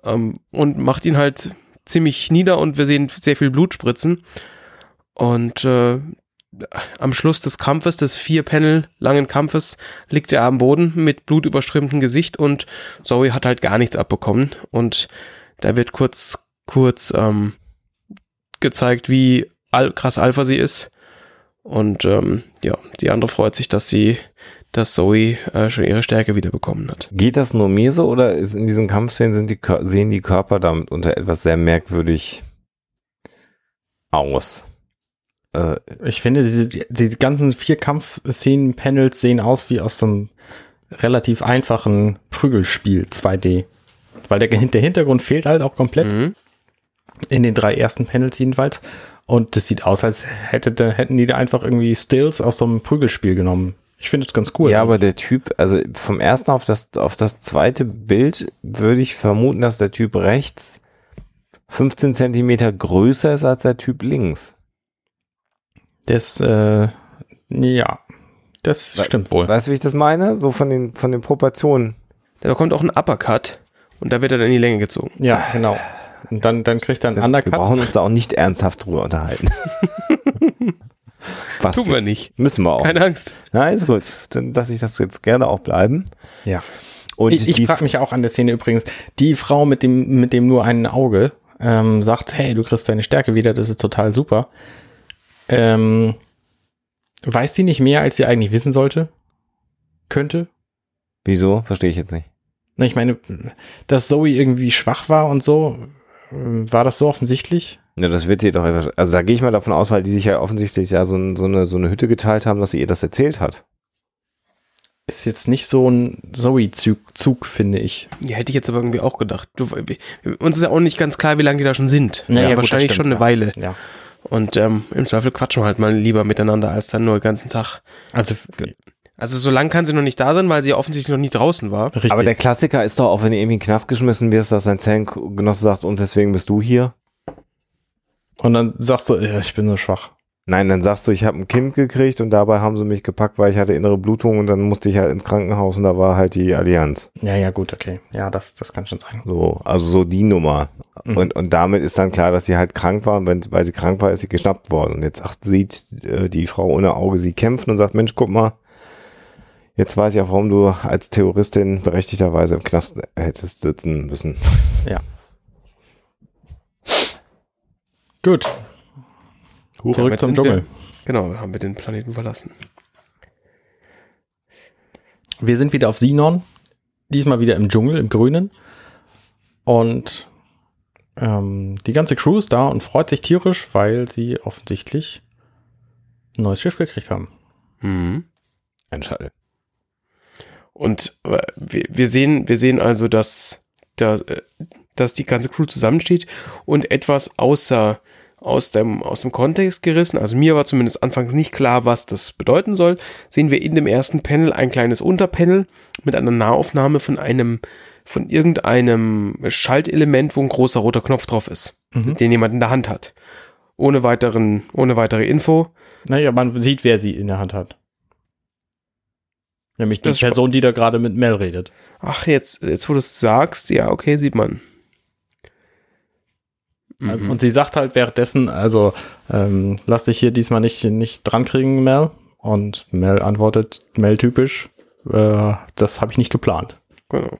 ähm, und macht ihn halt ziemlich nieder und wir sehen sehr viel Blut spritzen. Und äh, am Schluss des Kampfes, des vier Panel langen Kampfes, liegt er am Boden mit blutüberströmtem Gesicht und Zoe hat halt gar nichts abbekommen. Und da wird kurz, kurz ähm, gezeigt, wie krass Alpha sie ist. Und ähm, ja, die andere freut sich, dass sie, dass Zoe äh, schon ihre Stärke wieder bekommen hat. Geht das nur mir so oder ist in diesen Kampfszenen sind die, sehen die Körper damit unter etwas sehr merkwürdig aus? Äh, Ich finde, diese, die ganzen vier Kampfszenen-Panels sehen aus wie aus so einem relativ einfachen Prügelspiel 2D. Weil der, der Hintergrund fehlt halt auch komplett. Mhm. In den drei ersten Panels jedenfalls. Und das sieht aus, als hätte, hätten die da einfach irgendwie Stills aus so einem Prügelspiel genommen. Ich finde das ganz cool. Ja, aber der Typ, also vom ersten auf das, auf das zweite Bild würde ich vermuten, dass der Typ rechts 15 Zentimeter größer ist als der Typ links. Das, äh, ja, das We- stimmt wohl. Weißt du, wie ich das meine? So von den, von den Proportionen. Da bekommt auch ein Uppercut und da wird er dann in die Länge gezogen. Ja, genau. Und dann, dann kriegt er einen Wir Undercut. brauchen uns da auch nicht ernsthaft drüber unterhalten. Was? Tun wir nicht. Müssen wir auch. Keine Angst. Na, ist gut. Dann lasse ich das jetzt gerne auch bleiben. Ja. Und ich ich frage mich auch an der Szene übrigens, die Frau mit dem, mit dem nur einen Auge ähm, sagt, hey, du kriegst deine Stärke wieder, das ist total super. Ähm, weiß die nicht mehr, als sie eigentlich wissen sollte? Könnte? wieso? Verstehe ich jetzt nicht. Na, ich meine, dass Zoe irgendwie schwach war und so, ähm, war das so offensichtlich? Ja, das wird sie doch, also da gehe ich mal davon aus, weil die sich ja offensichtlich ja so, so, eine, so eine Hütte geteilt haben, dass sie ihr das erzählt hat. Ist jetzt nicht so ein Zoe-Zug, Zug, finde ich. Ja, hätte ich jetzt aber irgendwie auch gedacht. Du, uns ist ja auch nicht ganz klar, wie lange die da schon sind. Naja, das wahrscheinlich stimmt, schon eine ja. Weile. Ja. Und ähm, im Zweifel quatschen wir halt mal lieber miteinander, als dann nur den ganzen Tag. Also, Also so lange kann sie noch nicht da sein, weil sie ja offensichtlich noch nie draußen war. richtig. Aber der Klassiker ist doch auch, wenn du irgendwie in den Knast geschmissen wirst, dass dein Zellengenosse sagt, und weswegen bist du hier? Und dann sagst du, ja, ich bin so schwach. Nein, dann sagst du, ich habe ein Kind gekriegt und dabei haben sie mich gepackt, weil ich hatte innere Blutung und dann musste ich halt ins Krankenhaus und da war halt die Allianz. Ja, ja, gut, okay. Ja, das, das kann schon sein. So, also so die Nummer. Mhm. Und, und damit ist dann klar, dass sie halt krank war und wenn, weil sie krank war, ist sie geschnappt worden. Und jetzt sagt, sieht äh, die Frau ohne Auge sie kämpfen und sagt, Mensch, guck mal, jetzt weiß ich auch, warum du als Terroristin berechtigterweise im Knast hättest sitzen müssen. Ja. Gut, Ja, zurück zum Dschungel. Genau, haben wir den Planeten verlassen. Wir sind wieder auf Sinon, diesmal wieder im Dschungel, im Grünen. Und Ähm, die ganze Crew ist da und freut sich tierisch, weil sie offensichtlich ein neues Schiff gekriegt haben. Mhm. Ein Schall. Und äh, wir, wir, sehen, wir sehen also, dass, da, äh, dass die ganze Crew zusammensteht und etwas außer aus dem, aus dem Kontext gerissen, also mir war zumindest anfangs nicht klar, was das bedeuten soll, sehen wir in dem ersten Panel ein kleines Unterpanel mit einer Nahaufnahme von einem, von irgendeinem Schaltelement, wo ein großer roter Knopf drauf ist, Mhm. den jemand in der Hand hat. Ohne weiteren, ohne weitere Info. Naja, man sieht, wer sie in der Hand hat. Nämlich die Das Person, die da gerade mit Mel redet. Ach, jetzt, jetzt wo du es sagst, ja, okay, sieht man. Also, Mhm. Und sie sagt halt währenddessen, also ähm, lass dich hier diesmal nicht, nicht dran kriegen, Mel. Und Mel antwortet, Mel typisch, äh, das habe ich nicht geplant. Genau.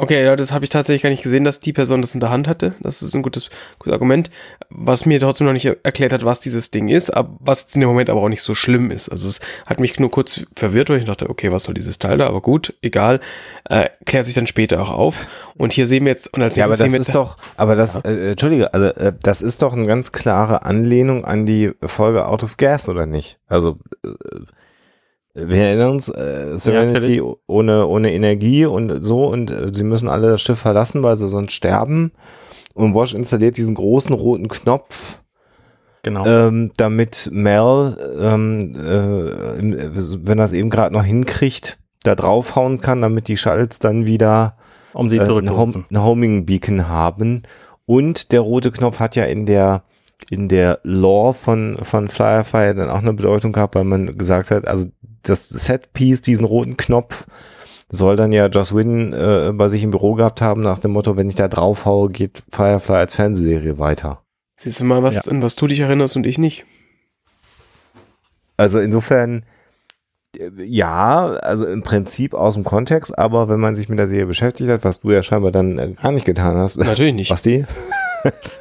Okay, ja, das habe ich tatsächlich gar nicht gesehen, dass die Person das in der Hand hatte. Das ist ein gutes, gutes Argument. Was mir trotzdem noch nicht erklärt hat, was dieses Ding ist, aber was jetzt in dem Moment aber auch nicht so schlimm ist. Also es hat mich nur kurz verwirrt, weil ich dachte, okay, was soll dieses Teil da? Aber gut, egal. Äh, klärt sich dann später auch auf. Und hier sehen wir jetzt, und als Ja, aber das ist doch, aber das, äh, Entschuldige, also äh, das ist doch eine ganz klare Anlehnung an die Folge Out of Gas, oder nicht? Also äh, wir erinnern uns, äh, Serenity ohne, ohne Energie und so und äh, sie müssen alle das Schiff verlassen, weil sie sonst sterben. Und Wash installiert diesen großen roten Knopf, Genau. ähm, damit Mel, ähm, äh, wenn er es eben gerade noch hinkriegt, da draufhauen kann, damit die Shuttles dann wieder um sie äh, ein, zurückzurufen. Hom ein Homing Beacon haben. Und der rote Knopf hat ja in der in der Lore von von Firefly dann auch eine Bedeutung gehabt, weil man gesagt hat, also das Setpiece, diesen roten Knopf, soll dann ja Joss Whedon äh, bei sich im Büro gehabt haben, nach dem Motto, wenn ich da draufhaue, geht Firefly als Fernsehserie weiter. Siehst du mal, was, Ja. an was du dich erinnerst und ich nicht. Also insofern, äh, ja, also im Prinzip aus dem Kontext, aber wenn man sich mit der Serie beschäftigt hat, was du ja scheinbar dann äh, gar nicht getan hast, Natürlich nicht. was die?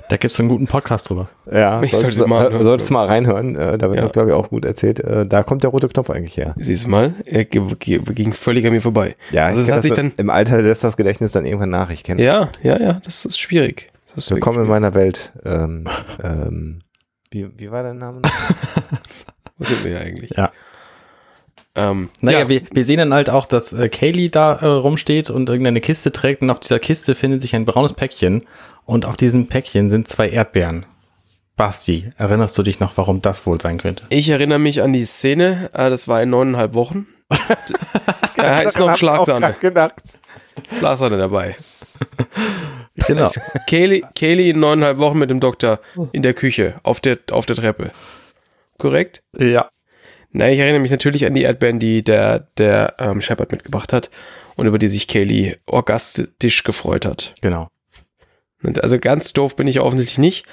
Da gibt es einen guten Podcast drüber. Ja, Ich solltest, sollte mal solltest mal reinhören, äh, da wird Ja. das, glaube ich, auch gut erzählt. Äh, da kommt der rote Knopf eigentlich her. Siehst du mal, er ging völlig an mir vorbei. Ja, Also kenn hat das sich dann- im Alter lässt das Gedächtnis dann irgendwann nach. Ich kenne Ja, ja, ja, das ist schwierig. Das ist Willkommen in wirklich meiner Welt. Ähm, ähm, wie, wie war dein Name? schwierig. Wo sind wir ja eigentlich? Ja. Ähm, Naja, ja, wir, wir sehen dann halt auch, dass äh, Kaylee da äh, rumsteht und irgendeine Kiste trägt und auf dieser Kiste findet sich ein braunes Päckchen und auf diesem Päckchen sind zwei Erdbeeren. Basti, erinnerst du dich noch, warum das wohl sein könnte? ich erinnere mich an die Szene, äh, das war in neuneinhalb Wochen. da ist noch Schlagsahne, gedacht. Schlagsahne dabei. Genau. Kaylee, Kaylee in neuneinhalb Wochen mit dem Doktor in der Küche, auf der, auf der Treppe. Korrekt? ja. Na, ich erinnere mich natürlich an die Erdbeeren, die der, der ähm, Shepard mitgebracht hat und über die sich Kaylee orgastisch gefreut hat. Genau. Also ganz doof bin ich offensichtlich nicht.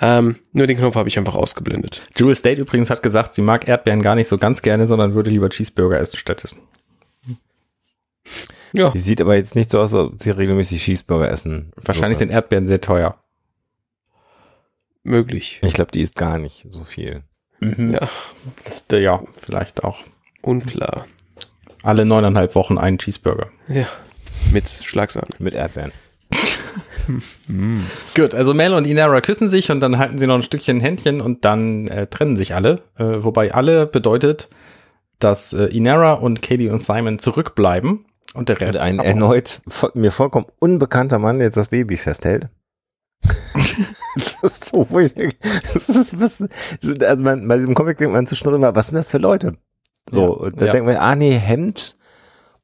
Ähm, nur den Knopf habe ich einfach ausgeblendet. Jewel State übrigens hat gesagt, sie mag Erdbeeren gar nicht so ganz gerne, sondern würde lieber Cheeseburger essen stattdessen. Ja, Die sieht aber jetzt nicht so aus, als ob sie regelmäßig Cheeseburger essen. Wahrscheinlich sind Erdbeeren sehr teuer. möglich. Ich glaube, die isst gar nicht so viel. Ja, Das, ja, vielleicht auch. unklar. Alle neuneinhalb Wochen einen Cheeseburger. Ja, mit Schlagsahne. Mit Erdbeeren. Gut, also Mel und Inara küssen sich und dann halten sie noch ein Stückchen Händchen und dann äh, trennen sich alle. Äh, wobei alle bedeutet, dass äh, Inara und Katie und Simon zurückbleiben und der Und Rest. ein erneut mir vollkommen unbekannter Mann, der jetzt das Baby festhält. das ist so, wo ich denke, was, was, also man, bei diesem Comic denkt man zwischendurch immer, was sind das für Leute? So, Ja, und dann ja. denkt man, ah nee, Hemd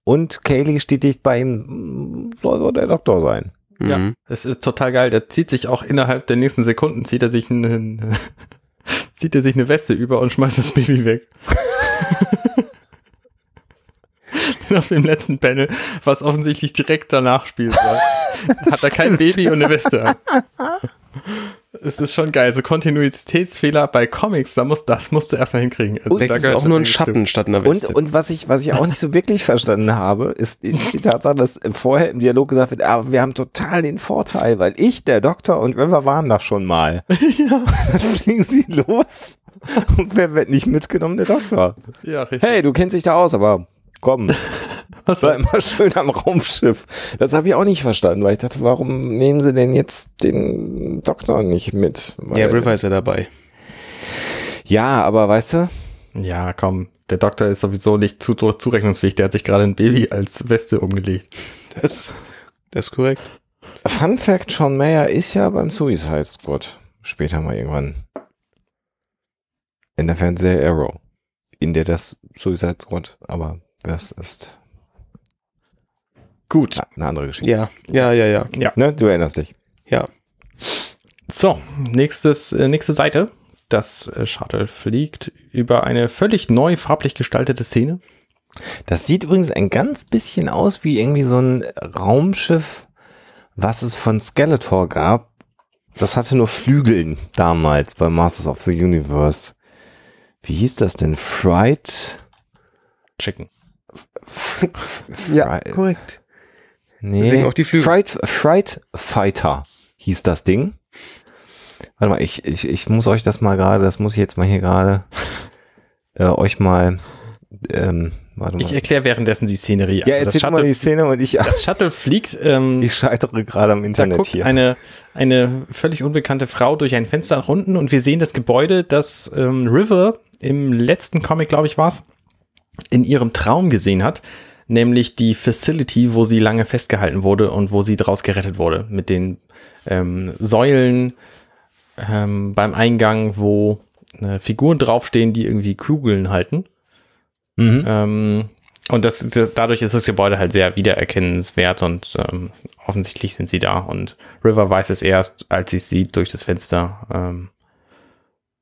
und Kaylee steht dicht bei ihm, soll wohl der Doktor sein. Ja, Mhm. es ist total geil. Der zieht sich auch innerhalb der nächsten Sekunden, zieht er sich einen, zieht er sich eine Weste über und schmeißt das Baby weg. Auf dem letzten Panel, was offensichtlich direkt danach soll, hat er kein Baby und eine Weste an. Es ist schon geil. So Kontinuitätsfehler bei Comics, da muss, das musst du erstmal hinkriegen. Also Vielleicht da ist auch nur ein schon Schatten statt einer Und, Weste. und was ich, was ich auch nicht so wirklich verstanden habe, ist die, die Tatsache, dass vorher im Dialog gesagt wird, aber wir haben total den Vorteil, weil ich, der Doktor und River waren da schon mal. ja. Dann fliegen sie los. Und wer wird nicht mitgenommen? Der Doktor. Ja, richtig. Hey, du kennst dich da aus, aber komm. Was war immer schön am Raumschiff. Das habe ich auch nicht verstanden, weil ich dachte, warum nehmen sie denn jetzt den Doktor nicht mit? Weil, Ja, River ist ja dabei. ja, aber weißt du, Ja, komm. Der Doktor ist sowieso nicht zu, zurechnungsfähig. Der hat sich gerade ein Baby als Weste umgelegt. Das, das ist korrekt. Fun Fact, Sean Mayer ist ja beim Suicide Squad. Später mal irgendwann. In der Fernsehserie Arrow. In der das Suicide Squad, aber das ist Gut. eine andere Geschichte. Ja, ja, ja, ja. Ne? Du erinnerst dich. Ja. So, nächstes, äh, nächste Seite. Das äh, Shuttle fliegt über eine völlig neu farblich gestaltete Szene. Das sieht übrigens ein ganz bisschen aus wie irgendwie so ein Raumschiff, was es von Skeletor gab. Das hatte nur Flügeln damals bei Masters of the Universe. Wie hieß das denn? Fright? Chicken. Ja, Korrekt. Nee, Deswegen auch die Flügel. Fright, Fright Fighter hieß das Ding. Warte mal, ich, ich, ich muss euch das mal gerade, das muss ich jetzt mal hier gerade äh, euch mal, ähm, warte mal. Ich erkläre währenddessen die Szenerie. ja, Also erzähl mal Shuttle, die Szene und ich, das Shuttle fliegt. Ähm, ich scheitere gerade am da Internet guckt hier. eine, eine völlig unbekannte Frau durch ein Fenster nach unten und wir sehen das Gebäude, das ähm, River im letzten Comic, glaube ich, war's, in ihrem Traum gesehen hat. Nämlich die Facility, wo sie lange festgehalten wurde und wo sie draus gerettet wurde. Mit den ähm, Säulen ähm, beim Eingang, wo äh, Figuren draufstehen, die irgendwie Kugeln halten. Mhm. Ähm, und das, das, dadurch ist das Gebäude halt sehr wiedererkennenswert und ähm, offensichtlich sind sie da. Und River weiß es erst, als sie es sieht durch das Fenster. Ähm,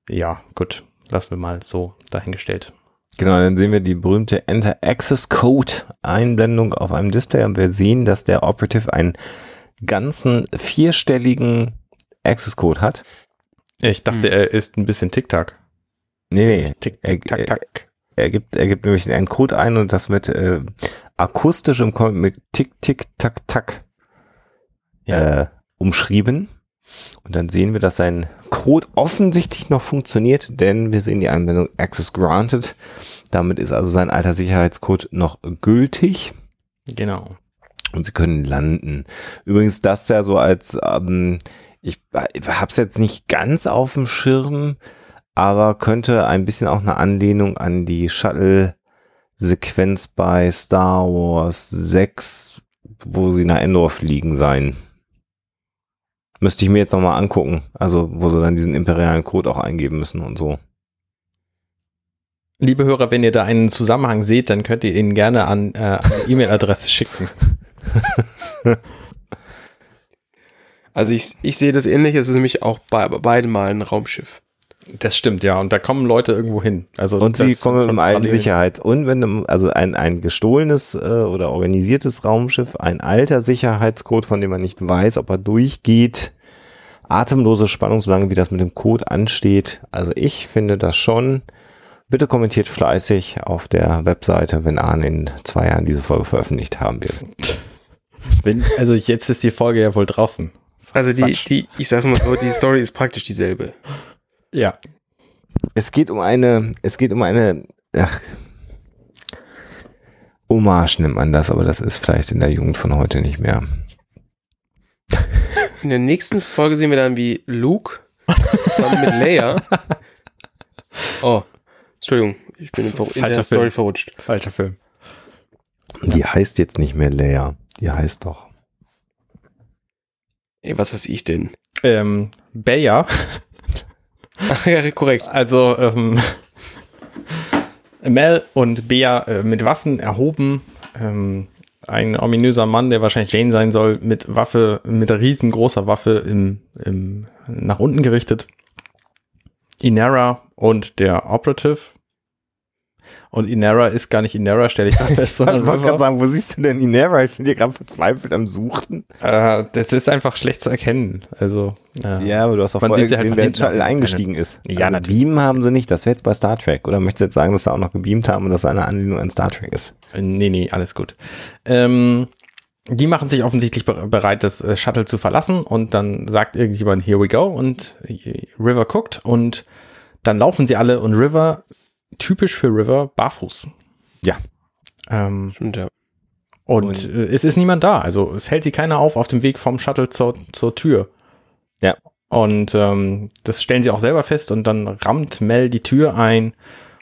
ja, gut, lassen wir mal so dahingestellt. Genau, dann sehen wir die berühmte Enter Access Code Einblendung auf einem Display und wir sehen, dass der Operative einen ganzen vierstelligen Access Code hat. Ich dachte, Hm. er ist ein bisschen Tic-Tac. Nee, nee, Tick, Er- tick, tack, tack. er gibt, er gibt nämlich einen Code ein und das wird äh, akustisch im Comic mit Tick, Tick, Tack, Tack Ja. äh, umschrieben. Und dann sehen wir, dass sein Code offensichtlich noch funktioniert, denn wir sehen die Anwendung Access Granted. Damit ist also sein alter Sicherheitscode noch gültig Genau. und sie können landen. Übrigens das ja so als, ähm, ich hab's jetzt nicht ganz auf dem Schirm, aber könnte ein bisschen auch eine Anlehnung an die Shuttle-Sequenz bei Star Wars 6, wo sie nach Endor fliegen sein. Müsste ich mir jetzt nochmal angucken. Also, wo sie dann diesen imperialen Code auch eingeben müssen und so. Liebe Hörer, wenn ihr da einen Zusammenhang seht, dann könnt ihr ihn gerne an äh, eine E-Mail-Adresse schicken. Also ich, ich sehe das ähnlich, es ist nämlich auch bei, bei beiden Mal ein Raumschiff. Das stimmt, ja. Und da kommen Leute irgendwo hin. Also Und sie kommen mit einem alten Sicherheits- und wenn einem- also ein, ein gestohlenes äh, oder organisiertes Raumschiff, ein alter Sicherheitscode, von dem man nicht weiß, ob er durchgeht, atemlose Spannung, solange wie das mit dem Code ansteht. Also ich finde das schon. Bitte kommentiert fleißig auf der Webseite, wenn Arne in zwei Jahren diese Folge veröffentlicht haben wird. Wenn, also jetzt ist die Folge ja wohl draußen. Also die, Quatsch. die, ich sag's mal so, die Story ist praktisch dieselbe. Ja. Es geht um eine, es geht um eine, ach, Hommage nennt man das, aber das ist vielleicht in der Jugend von heute nicht mehr. In der nächsten Folge sehen wir dann, wie Luke zusammen mit Leia. Oh, Entschuldigung, ich bin in, in Falscher der Story Film. verrutscht. Falscher Film. Die heißt jetzt nicht mehr Leia. Die heißt doch. Ey, was weiß ich denn? Ähm, Bayer, Ach ja, korrekt. also ähm, Mel und Bea äh, mit Waffen erhoben. Ähm, ein ominöser Mann, der wahrscheinlich Jane sein soll, mit Waffe, mit riesengroßer Waffe im, im, nach unten gerichtet. Inara und der Operative. Und Inara ist gar nicht Inara, stelle ich da fest, Ich wollte gerade sagen, wo siehst du denn Inera? Ich bin hier gerade verzweifelt am Suchen. Äh, das ist einfach schlecht zu erkennen. Also, äh, Ja, aber du hast auch vorher gesehen, halt wer in Shuttle eingestiegen ist. Ja, also natürlich. Beamen haben sie nicht, das wäre jetzt bei Star Trek. Oder möchtest du jetzt sagen, dass sie auch noch gebeamt haben und dass eine Anlehnung an Star Trek ist? Nee, nee, alles gut. Ähm, die machen sich offensichtlich be- bereit, das äh, Shuttle zu verlassen und dann sagt irgendjemand, here we go und äh, River guckt und dann laufen sie alle und River, typisch für River, barfuß. Ja. Ähm, Stimmt, ja. Und, Und- äh, es ist niemand da. Also es hält sie keiner auf auf dem Weg vom Shuttle zur, zur Tür. Ja. Und ähm, das stellen sie auch selber fest und dann rammt Mel die Tür ein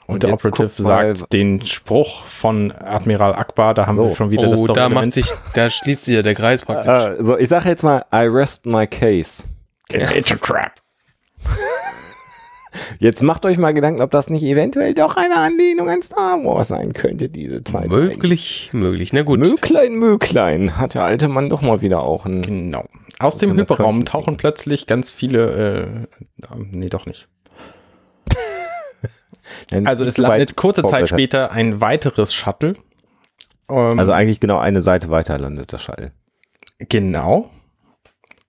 und, Und der Operative sagt den Spruch von Admiral Akbar, da haben So. wir schon wieder Oh, das da macht sich, da schließt sich ja der Kreis praktisch. Äh, so, ich sage jetzt mal, I rest my case. Major Crap. Jetzt macht euch mal Gedanken, ob das nicht eventuell doch eine Anlehnung an Star Wars sein könnte, diese zwei Seiten. Möglich, möglich. Na gut. Möglein, Möglein, hat der alte Mann doch mal wieder auch ein. Genau. Aus dem Kann man Hyperraum tauchen plötzlich ganz viele, äh, nee, doch nicht. Also es landet kurze Zeit später ein weiteres Shuttle. Ähm, Also eigentlich genau eine Seite weiter landet der Schall. Genau.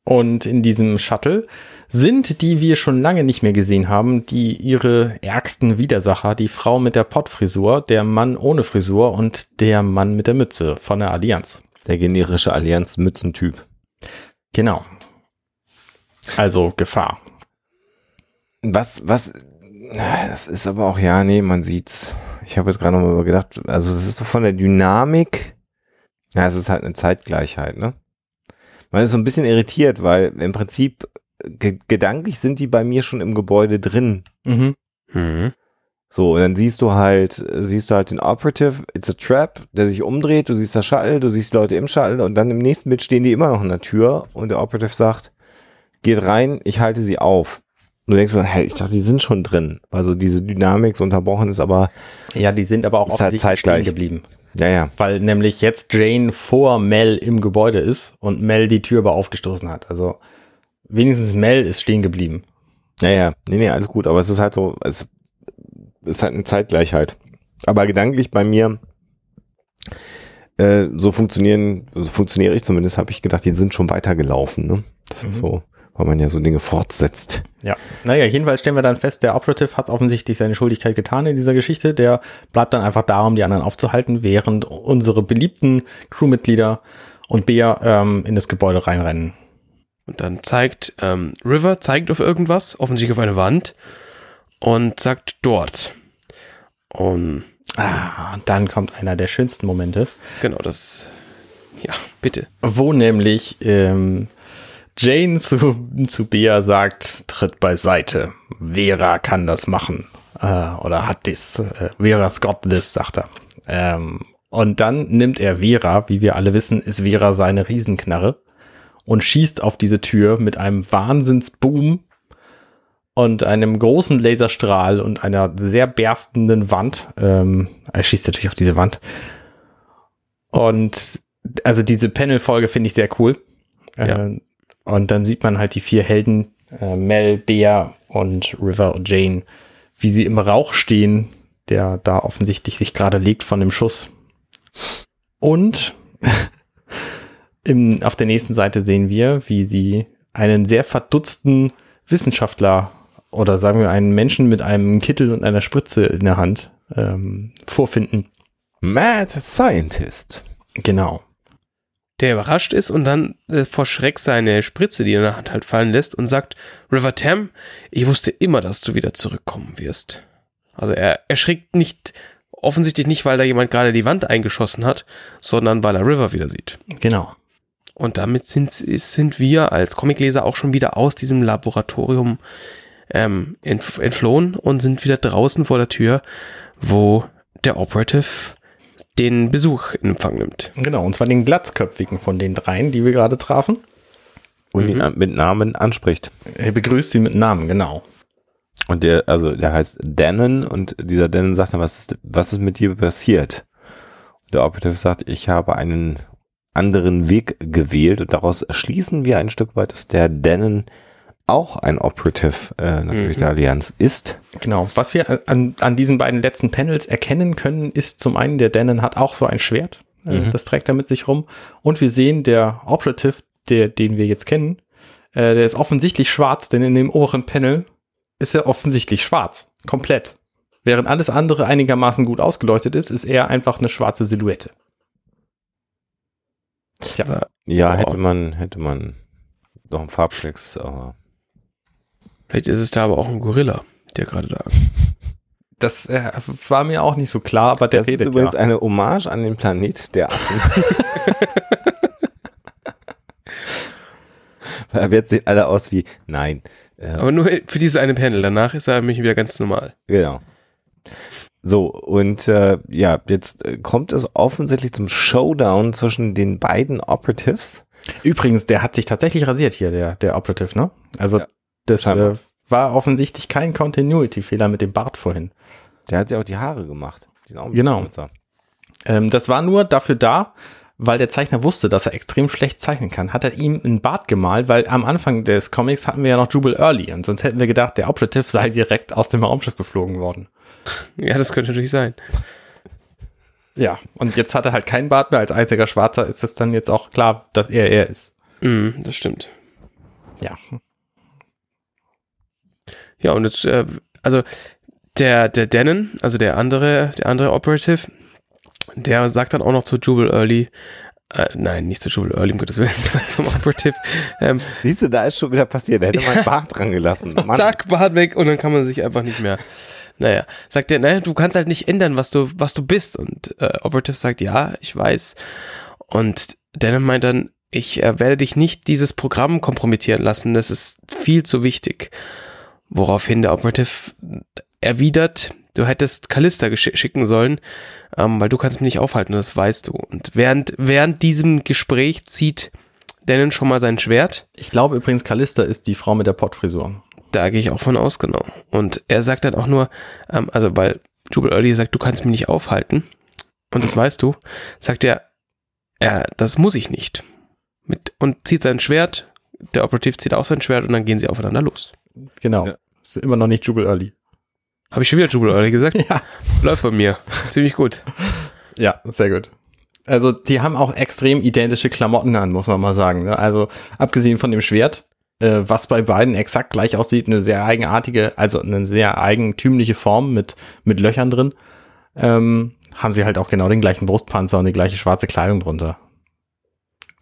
Und in diesem Shuttle sind, die wir schon lange nicht mehr gesehen haben, die ihre ärgsten Widersacher, die Frau mit der Pottfrisur, der Mann ohne Frisur und der Mann mit der Mütze von der Allianz. Der generische Allianz-Mützentyp. Genau. Also Gefahr. Was, was, das ist aber auch, ja, nee, man sieht's. Ich habe jetzt gerade noch mal gedacht, also das ist so von der Dynamik, ja, es ist halt eine Zeitgleichheit, ne? Man ist so ein bisschen irritiert, weil im Prinzip ge gedanklich sind die bei mir schon im Gebäude drin. Mhm. Mhm. So, und dann siehst du halt, siehst du halt den Operative, it's a trap, der sich umdreht, du siehst das Shuttle, du siehst Leute im Shuttle und dann im nächsten Bild stehen die immer noch in der Tür und der Operative sagt, geht rein, ich halte sie auf. Und du denkst dann, hey, ich dachte, die sind schon drin. Also diese Dynamik so unterbrochen ist, aber Ja, die sind aber auch Ist halt zeitgleich. stehen geblieben. ja, ja. Weil nämlich jetzt Jane vor Mel im Gebäude ist und Mel die Tür aber aufgestoßen hat. Also wenigstens Mel ist stehen geblieben. Ja, ja. Nee, nee, alles gut, aber es ist halt so, es ist halt eine Zeitgleichheit. Aber gedanklich bei mir, äh, so funktionieren, so funktioniere ich zumindest, habe ich gedacht, die sind schon weitergelaufen, ne? Das ist Mhm. so, weil man ja so Dinge fortsetzt. Ja, naja, jedenfalls stellen wir dann fest, der Operative hat offensichtlich seine Schuldigkeit getan in dieser Geschichte. Der bleibt dann einfach da, um die anderen aufzuhalten, während unsere beliebten Crewmitglieder und Bea ähm, in das Gebäude reinrennen. Und dann zeigt ähm, River, zeigt auf irgendwas, offensichtlich auf eine Wand und sagt dort. Und Ah, und dann kommt einer der schönsten Momente, genau, das. Ja, bitte. wo nämlich ähm, Jane zu, zu Bea sagt, tritt beiseite. Vera kann das machen. Äh, oder hat das. Äh, Vera's got this, sagt er. Ähm, und dann nimmt er Vera, wie wir alle wissen, ist Vera seine Riesenknarre und schießt auf diese Tür mit einem Wahnsinnsboom und einem großen Laserstrahl und einer sehr berstenden Wand. Ähm, er schießt natürlich auf diese Wand. Und also diese Panel-Folge finde ich sehr cool. Ja. Äh, und dann sieht man halt die vier Helden, äh, Mel, Bea und River und Jane, wie sie im Rauch stehen, der da offensichtlich sich gerade legt von dem Schuss. Und im, auf der nächsten Seite sehen wir, wie sie einen sehr verdutzten Wissenschaftler oder sagen wir einen Menschen mit einem Kittel und einer Spritze in der Hand ähm, vorfinden. Mad Scientist. Genau. Der überrascht ist und dann äh, vor Schreck seine Spritze, die er in der Hand halt fallen lässt und sagt, River Tam, ich wusste immer, dass du wieder zurückkommen wirst. Also er erschrickt nicht, offensichtlich nicht, weil da jemand gerade die Wand eingeschossen hat, sondern weil er River wieder sieht. Genau. Und damit sind, sind wir als Comicleser auch schon wieder aus diesem Laboratorium ähm, entf entflohen und sind wieder draußen vor der Tür, wo der Operative den Besuch in Empfang nimmt. Genau, und zwar den glatzköpfigen von den dreien, die wir gerade trafen. Und ihn an- mit Namen anspricht. Er begrüßt sie mit Namen, genau. Und der, also der heißt Denon und dieser Denon sagt dann, was ist, was ist mit dir passiert? Und der Operative sagt, ich habe einen anderen Weg gewählt und daraus schließen wir ein Stück weit, dass der Denon auch ein Operative äh, natürlich Mhm. der Allianz ist. Genau. Was wir an, an diesen beiden letzten Panels erkennen können, ist zum einen, der Denon hat auch so ein Schwert. Äh, Mhm. Das trägt er mit sich rum. Und wir sehen, der Operative, der, den wir jetzt kennen, äh, der ist offensichtlich schwarz, denn in dem oberen Panel ist er offensichtlich schwarz. Komplett. Während alles andere einigermaßen gut ausgeleuchtet ist, ist er einfach eine schwarze Silhouette. Tja. Ja, Wow. hätte man, hätte man noch einen Farbflex, aber vielleicht ist es da aber auch ein Gorilla, der gerade da. Das äh, war mir auch nicht so klar, aber der das ist redet übrigens ja. eine Hommage an den Planet der Affen. Weil jetzt sehen alle aus wie, nein. Äh, Aber nur für dieses eine Panel. Danach ist er nämlich wieder ganz normal. Genau. So, und äh, ja, jetzt äh, kommt es offensichtlich zum Showdown zwischen den beiden Operatives. Übrigens, der hat sich tatsächlich rasiert hier, der, der Operative, ne? Also Ja, das äh, war offensichtlich kein Continuity-Fehler mit dem Bart vorhin. Der hat sich auch die Haare gemacht. Genau. Ähm, das war nur dafür da, weil der Zeichner wusste, dass er extrem schlecht zeichnen kann. Hat er ihm einen Bart gemalt, weil am Anfang des Comics hatten wir ja noch Jubal Early und sonst hätten wir gedacht, der Operative sei direkt aus dem Raumschiff geflogen worden. Ja, das könnte natürlich sein. Ja, und jetzt hat er halt keinen Bart mehr. Als einziger Schwarzer ist es dann jetzt auch klar, dass er er ist. Mhm, das stimmt. Ja. Ja, und jetzt, äh, also der, der Denon, also der andere, der andere Operative, der sagt dann auch noch zu Jubal Early, äh, nein, nicht zu Jubal Early, um Gottes Willen, zum Operative, ähm, Siehst du, da ist schon wieder passiert. Da hätte man Bart dran gelassen. Mann. zack, Bart weg und dann kann man sich einfach nicht mehr. Naja, sagt er, naja, du kannst halt nicht ändern, was du, was du bist. Und äh, Operative sagt, ja, ich weiß. Und Denon meint dann, ich äh, werde dich nicht dieses Programm kompromittieren lassen, das ist viel zu wichtig. Woraufhin der Operative erwidert, du hättest Callista gesch- schicken sollen, ähm, weil du kannst mich nicht aufhalten, das weißt du. Und während, während diesem Gespräch zieht Denon schon mal sein Schwert. Ich glaube übrigens, Callista ist die Frau mit der Pottfrisur. Da gehe ich auch von aus, genau. Und er sagt dann auch nur, ähm, also weil Jubal Early sagt, du kannst mich nicht aufhalten, und das weißt du, sagt er, ja, das muss ich nicht. Mit, und zieht sein Schwert, der Operativ zieht auch sein Schwert und dann gehen sie aufeinander los. Genau. Ja. Ist immer noch nicht Jubal Early. Habe ich schon wieder Jubal Early gesagt? Ja. Läuft bei mir. Ziemlich gut. Ja, sehr gut. Also die haben auch extrem identische Klamotten an, muss man mal sagen. Ne? Also abgesehen von dem Schwert, äh, was bei beiden exakt gleich aussieht, eine sehr eigenartige, also eine sehr eigentümliche Form mit, mit Löchern drin, ähm, haben sie halt auch genau den gleichen Brustpanzer und die gleiche schwarze Kleidung drunter.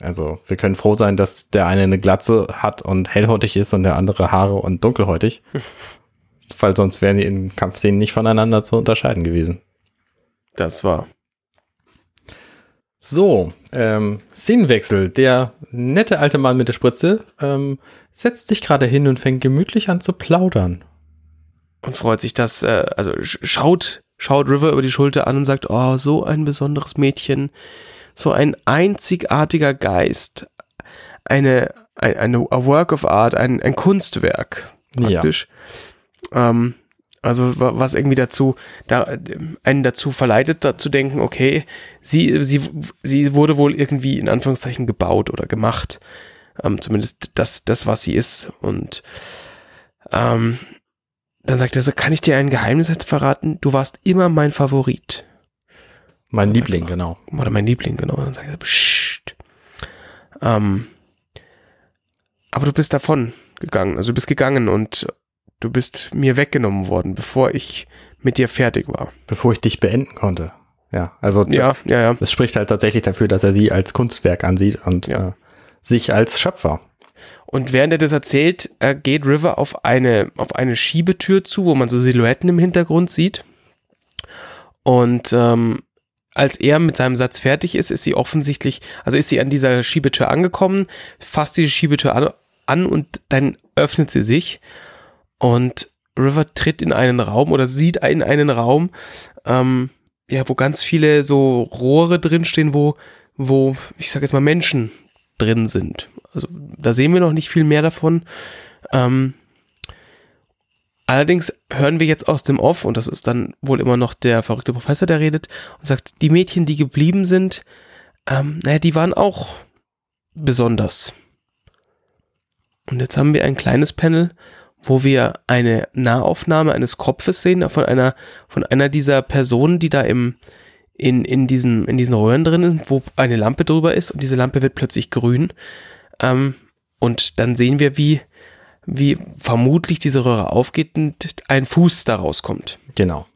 Also wir können froh sein, dass der eine eine Glatze hat und hellhäutig ist und der andere Haare und dunkelhäutig. Weil sonst wären die in Kampfszenen nicht voneinander zu unterscheiden gewesen. Das war. So, ähm, Szenenwechsel. Der nette alte Mann mit der Spritze ähm, setzt sich gerade hin und fängt gemütlich an zu plaudern. Und freut sich, dass, äh, also sch- schaut, schaut River über die Schulter an und sagt, oh, so ein besonderes Mädchen, so ein einzigartiger Geist, eine, ein, eine a Work of Art, ein, ein Kunstwerk, praktisch. Ähm, also wa- was irgendwie dazu, da, einen dazu verleitet, da zu denken, okay, sie, sie, sie wurde wohl irgendwie in Anführungszeichen gebaut oder gemacht. Ähm, zumindest das, das, was sie ist. Und ähm, dann sagt er so, kann ich dir ein Geheimnis verraten? Du warst immer mein Favorit. Mein Und Liebling, er, genau. Oder mein Liebling, genau. Dann sagt er, Psst. Ähm, aber du bist davon gegangen. Also du bist gegangen und du bist mir weggenommen worden, bevor ich mit dir fertig war. Bevor ich dich beenden konnte. Ja, also Ja, das, ja, ja. das spricht halt tatsächlich dafür, dass er sie als Kunstwerk ansieht und Ja. äh, sich als Schöpfer. Und während er das erzählt, äh, geht River auf eine, auf eine Schiebetür zu, wo man so Silhouetten im Hintergrund sieht. Und ähm, als er mit seinem Satz fertig ist, ist sie offensichtlich, also ist sie an dieser Schiebetür angekommen, fasst diese Schiebetür an, an und dann öffnet sie sich. Und River tritt in einen Raum oder sieht in einen Raum, ähm, ja, wo ganz viele so Rohre drinstehen, wo, wo, ich sag jetzt mal, Menschen drin sind. Also da sehen wir noch nicht viel mehr davon. Ähm, allerdings hören wir jetzt aus dem Off, und das ist dann wohl immer noch der verrückte Professor, der redet, und sagt, die Mädchen, die geblieben sind, ähm, naja, die waren auch besonders. Und jetzt haben wir ein kleines Panel, wo wir eine Nahaufnahme eines Kopfes sehen von einer, von einer dieser Personen, die da im, in, in, diesen, in diesen Röhren drin sind, wo eine Lampe drüber ist und diese Lampe wird plötzlich grün. Ähm, und dann sehen wir, wie, wie vermutlich diese Röhre aufgeht und ein Fuß da rauskommt. Genau.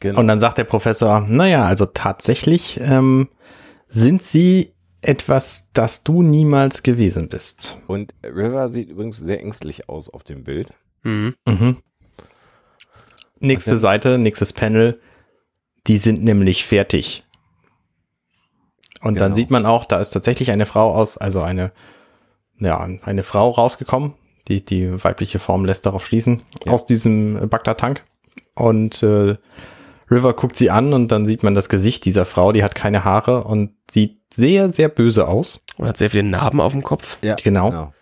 Genau. Und dann sagt der Professor, naja, also tatsächlich ähm, sind sie etwas, das du niemals gewesen bist. Und River sieht übrigens sehr ängstlich aus auf dem Bild. Mhm. Mhm. nächste Okay. Seite, nächstes Panel. Die sind nämlich fertig. Und dann Genau. sieht man auch, da ist tatsächlich eine Frau aus, also eine, ja, eine Frau rausgekommen. Die, die weibliche Form lässt darauf schließen, Ja. aus diesem Bagdad-Tank. Und äh, River guckt sie an und dann sieht man das Gesicht dieser Frau, die hat keine Haare und sieht sehr, sehr böse aus. Und hat sehr viele Narben auf dem Kopf. Ja, Genau.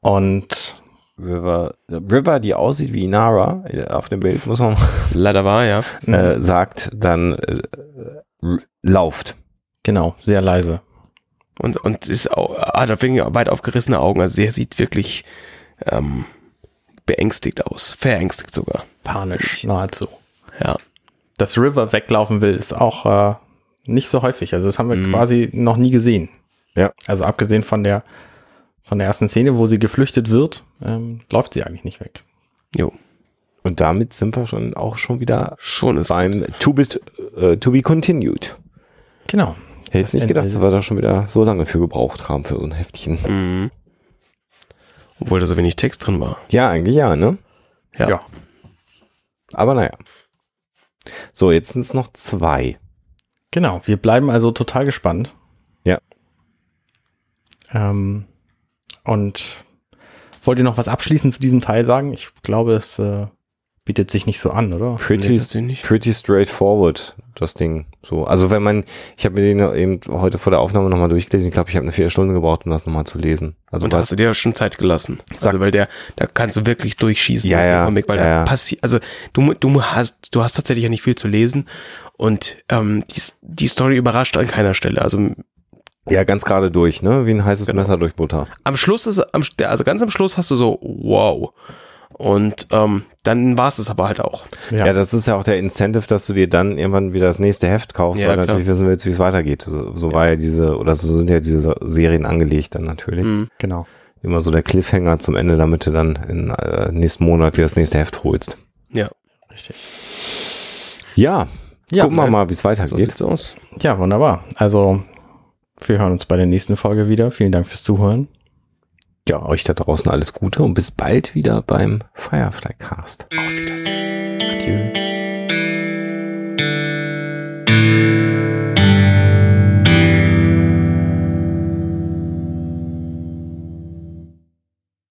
Und River, River, die aussieht wie Inara äh, auf dem Bild, muss man Leider war, ja. äh, sagt dann äh, lauft. genau, sehr leise. Und, und ist auch, hat auf jeden Fall weit aufgerissene Augen. Also der sieht wirklich ähm, beängstigt aus. Verängstigt sogar. Panisch, nahezu. Ja. Dass River weglaufen will, ist auch äh, nicht so häufig. Also das haben wir Mhm. quasi noch nie gesehen. Ja. Also abgesehen von der von der ersten Szene, wo sie geflüchtet wird, ähm, läuft sie eigentlich nicht weg. Jo. Und damit sind wir schon auch schon wieder Schon ist. beim To Be, äh, to be Continued. Genau. Hätte jetzt nicht Ende gedacht, dass wir da schon wieder so lange für gebraucht haben, für so ein Heftchen. Mhm. Obwohl da so wenig Text drin war. Ja, eigentlich ja, ne? Ja. Ja. Aber naja. So, jetzt sind es noch zwei. Genau. Wir bleiben also total gespannt. Ja. Ähm, und wollt ihr noch was abschließend zu diesem Teil sagen? Ich glaube, es äh, bietet sich nicht so an, oder? Pretty, pretty straightforward, das Ding. So, also wenn man, ich habe mir den eben heute vor der Aufnahme nochmal durchgelesen. Ich glaube, ich habe eine Viertelstunde gebraucht, um das nochmal zu lesen. Also Und hast du dir ja schon Zeit gelassen. Also weil der, da kannst du wirklich durchschießen. Ja, ja, Comic, weil ja, da ja. passiert, also du, du hast, du hast tatsächlich ja nicht viel zu lesen und ähm, die, die Story überrascht an keiner Stelle. Also ja, ganz gerade durch, ne? Wie ein heißes Genau. Messer durch Butter. am Schluss ist, am, also ganz am Schluss hast du so, wow. Und ähm, dann war es es aber halt auch. Ja. das ist ja auch der Incentive, dass du dir dann irgendwann wieder das nächste Heft kaufst, Ja, weil klar. natürlich wissen willst, wie es weitergeht. So, so war ja diese, oder so sind ja diese Serien angelegt dann natürlich. Mhm. Genau. Immer so der Cliffhanger zum Ende, damit du dann im äh, nächsten Monat wieder das nächste Heft holst. Ja, Richtig. Ja, Ja, gucken wir weil- mal, wie es so weitergeht. sieht's aus. Ja, wunderbar. Also, wir hören uns bei der nächsten Folge wieder. Vielen Dank fürs Zuhören. Ja, euch da draußen alles Gute und bis bald wieder beim Firefly Cast. Auf Wiedersehen.